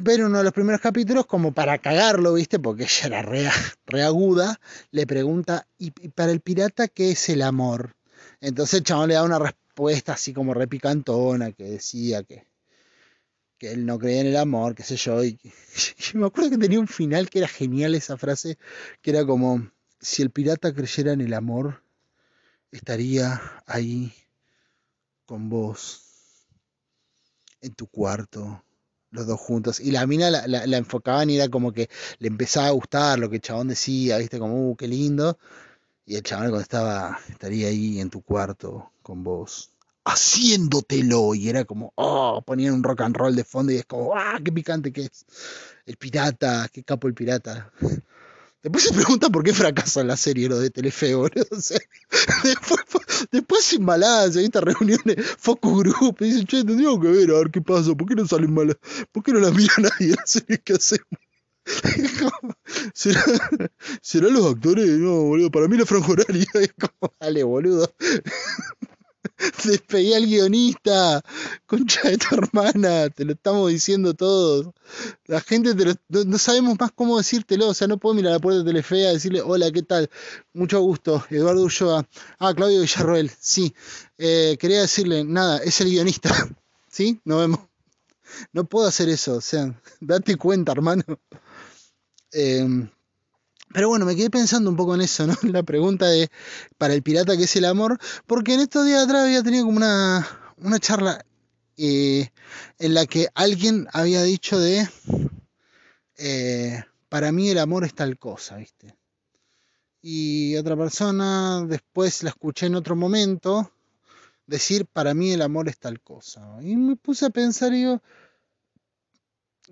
Pero uno de los primeros capítulos, como para cagarlo, ¿viste? Porque ella era re, re aguda, le pregunta, ¿y para el pirata qué es el amor? Entonces el chabón le da una respuesta puesta así como repicantona, que decía que, que él no creía en el amor, qué sé yo. Y, me acuerdo que tenía un final que era genial esa frase, que era como, si el pirata creyera en el amor, estaría ahí con vos, en tu cuarto, los dos juntos. Y la mina la, enfocaban y era como que le empezaba a gustar lo que el chabón decía, viste, como, uh, qué lindo. Y el chabón cuando estaba, estaría ahí en tu cuarto con vos, haciéndotelo. Y era como, oh, ponían un rock and roll de fondo y es como, ah, qué picante que es. El pirata, qué capo el pirata. Después se pregunta por qué fracasa la serie lo de Telefe, boludo. después, después sin balance, estas reuniones, focus group, y dicen, che, tendríamos que ver a ver qué pasa, ¿por qué no salen malas? ¿Por qué no las mira nadie la serie que hacemos? ¿Será, ¿Serán los actores? No, boludo. Para mí la franja horaria es como, dale, boludo. Despedí al guionista. Concha de tu hermana. Te lo estamos diciendo todos. La gente te no, no, sabemos más cómo decírtelo. O sea, no puedo mirar a la puerta de Telefea y decirle, hola, ¿qué tal? Mucho gusto. Eduardo Ulloa. Ah, Claudio Villarroel. Sí. Eh, quería decirle, nada, es el guionista. ¿Sí? Nos vemos. No puedo hacer eso. O sea, date cuenta, hermano. Eh, pero bueno, me quedé pensando un poco en eso, ¿no? La pregunta de, para el pirata, ¿qué es el amor? Porque en estos días atrás había tenido como una, una charla eh, en la que alguien había dicho de, eh, para mí el amor es tal cosa, ¿viste? Y otra persona, después la escuché en otro momento, decir, para mí el amor es tal cosa. Y me puse a pensar y digo,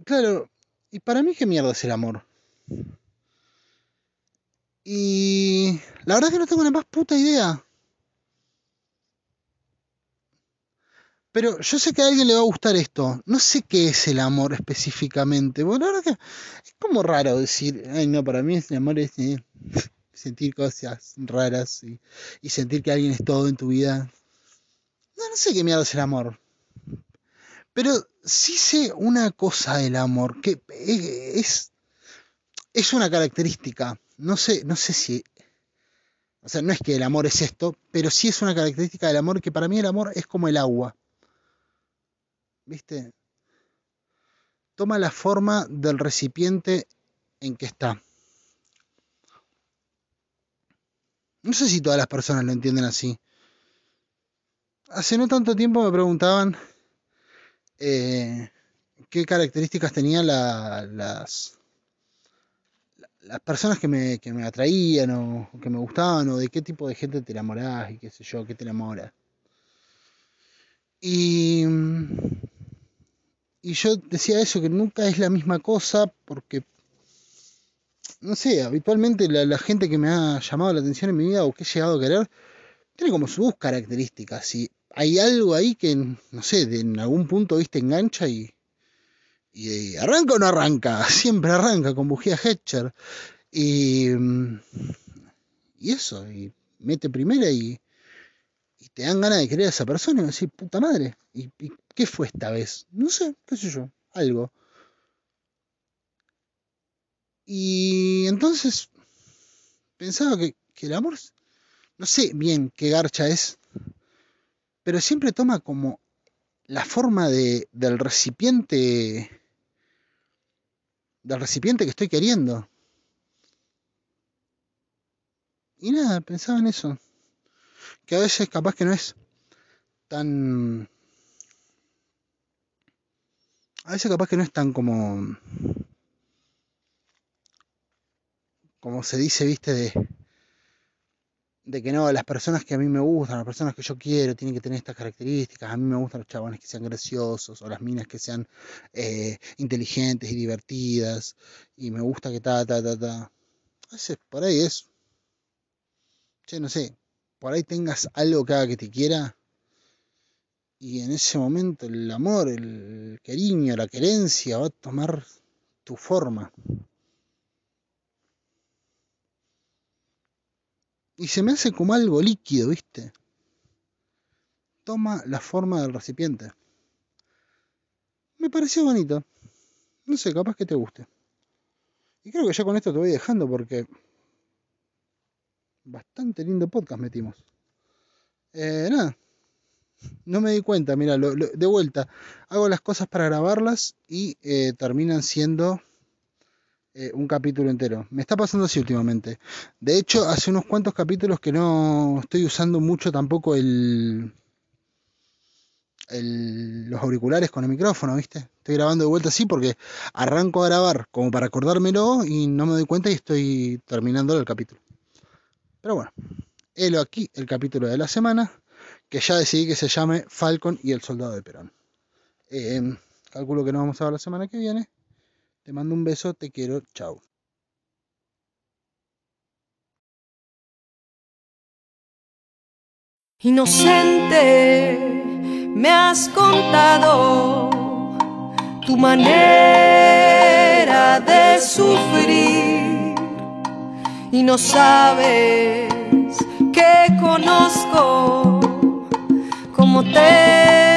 claro, ¿y para mí qué mierda es el amor? Y la verdad es que no tengo la más puta idea. Pero yo sé que a alguien le va a gustar esto. No sé qué es el amor específicamente. Bueno, la verdad que es como raro decir, ay no, para mí el amor es eh, sentir cosas raras y, y, sentir que alguien es todo en tu vida. No, no sé qué mierda es el amor. Pero sí sé una cosa del amor, que es, es una característica no sé, no sé si. O sea, no es que el amor es esto, pero sí es una característica del amor que para mí el amor es como el agua. ¿Viste? Toma la forma del recipiente en que está. No sé si todas las personas lo entienden así. Hace no tanto tiempo me preguntaban eh, qué características tenían las, las personas que me, que me atraían o, que me gustaban o de qué tipo de gente te enamorás y qué sé yo, qué te enamora. Y, y yo decía eso, que nunca es la misma cosa porque, no sé, habitualmente la, la, gente que me ha llamado la atención en mi vida o que he llegado a querer, tiene como sus características. Y hay algo ahí que, no sé, de, en algún punto, viste, engancha y, y arranca o no arranca, siempre arranca con bujía Hetcher. Y, y eso, y mete primera y, y, te dan ganas de querer a esa persona y decir, puta madre, ¿y, qué fue esta vez? No sé, qué sé yo, algo. Y entonces pensaba que, que el amor, no sé bien qué garcha es, pero siempre toma como la forma de, del recipiente del recipiente que estoy queriendo. Y nada, pensaba en eso. Que a veces capaz que no es tan... A veces capaz que no es tan como... Como se dice, viste, de de que no, las personas que a mí me gustan, las personas que yo quiero, tienen que tener estas características. A mí me gustan los chabones que sean graciosos o las minas que sean eh, inteligentes y divertidas. Y me gusta que ta, ta, ta, ta. A veces por ahí es. Che, no sé, por ahí tengas algo que haga que te quiera. Y en ese momento el amor, el cariño, la querencia va a tomar tu forma. Y se me hace como algo líquido, ¿viste? Toma la forma del recipiente. Me pareció bonito. No sé, capaz que te guste. Y creo que ya con esto te voy dejando porque bastante lindo podcast metimos. Eh, nada, no me di cuenta, mira, de vuelta, hago las cosas para grabarlas y eh, terminan siendo eh, un capítulo entero. Me está pasando así últimamente. De hecho, hace unos cuantos capítulos que no estoy usando mucho tampoco el, los auriculares con el micrófono, ¿viste? Estoy grabando de vuelta así porque arranco a grabar como para acordármelo y no me doy cuenta y estoy terminando el capítulo. Pero bueno, helo aquí el capítulo de la semana, que ya decidí que se llame Falcon y el Soldado de Perón. Eh, calculo que nos vamos a ver la semana que viene. Te mando un beso, te quiero, chao. Inocente, me has contado tu manera de sufrir y no sabes que conozco como te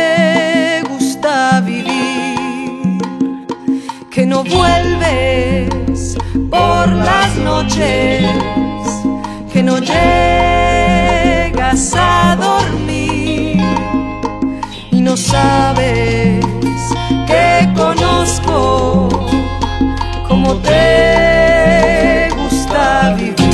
no vuelves por las noches, que no llegas a dormir y no sabes que conozco cómo te gusta vivir.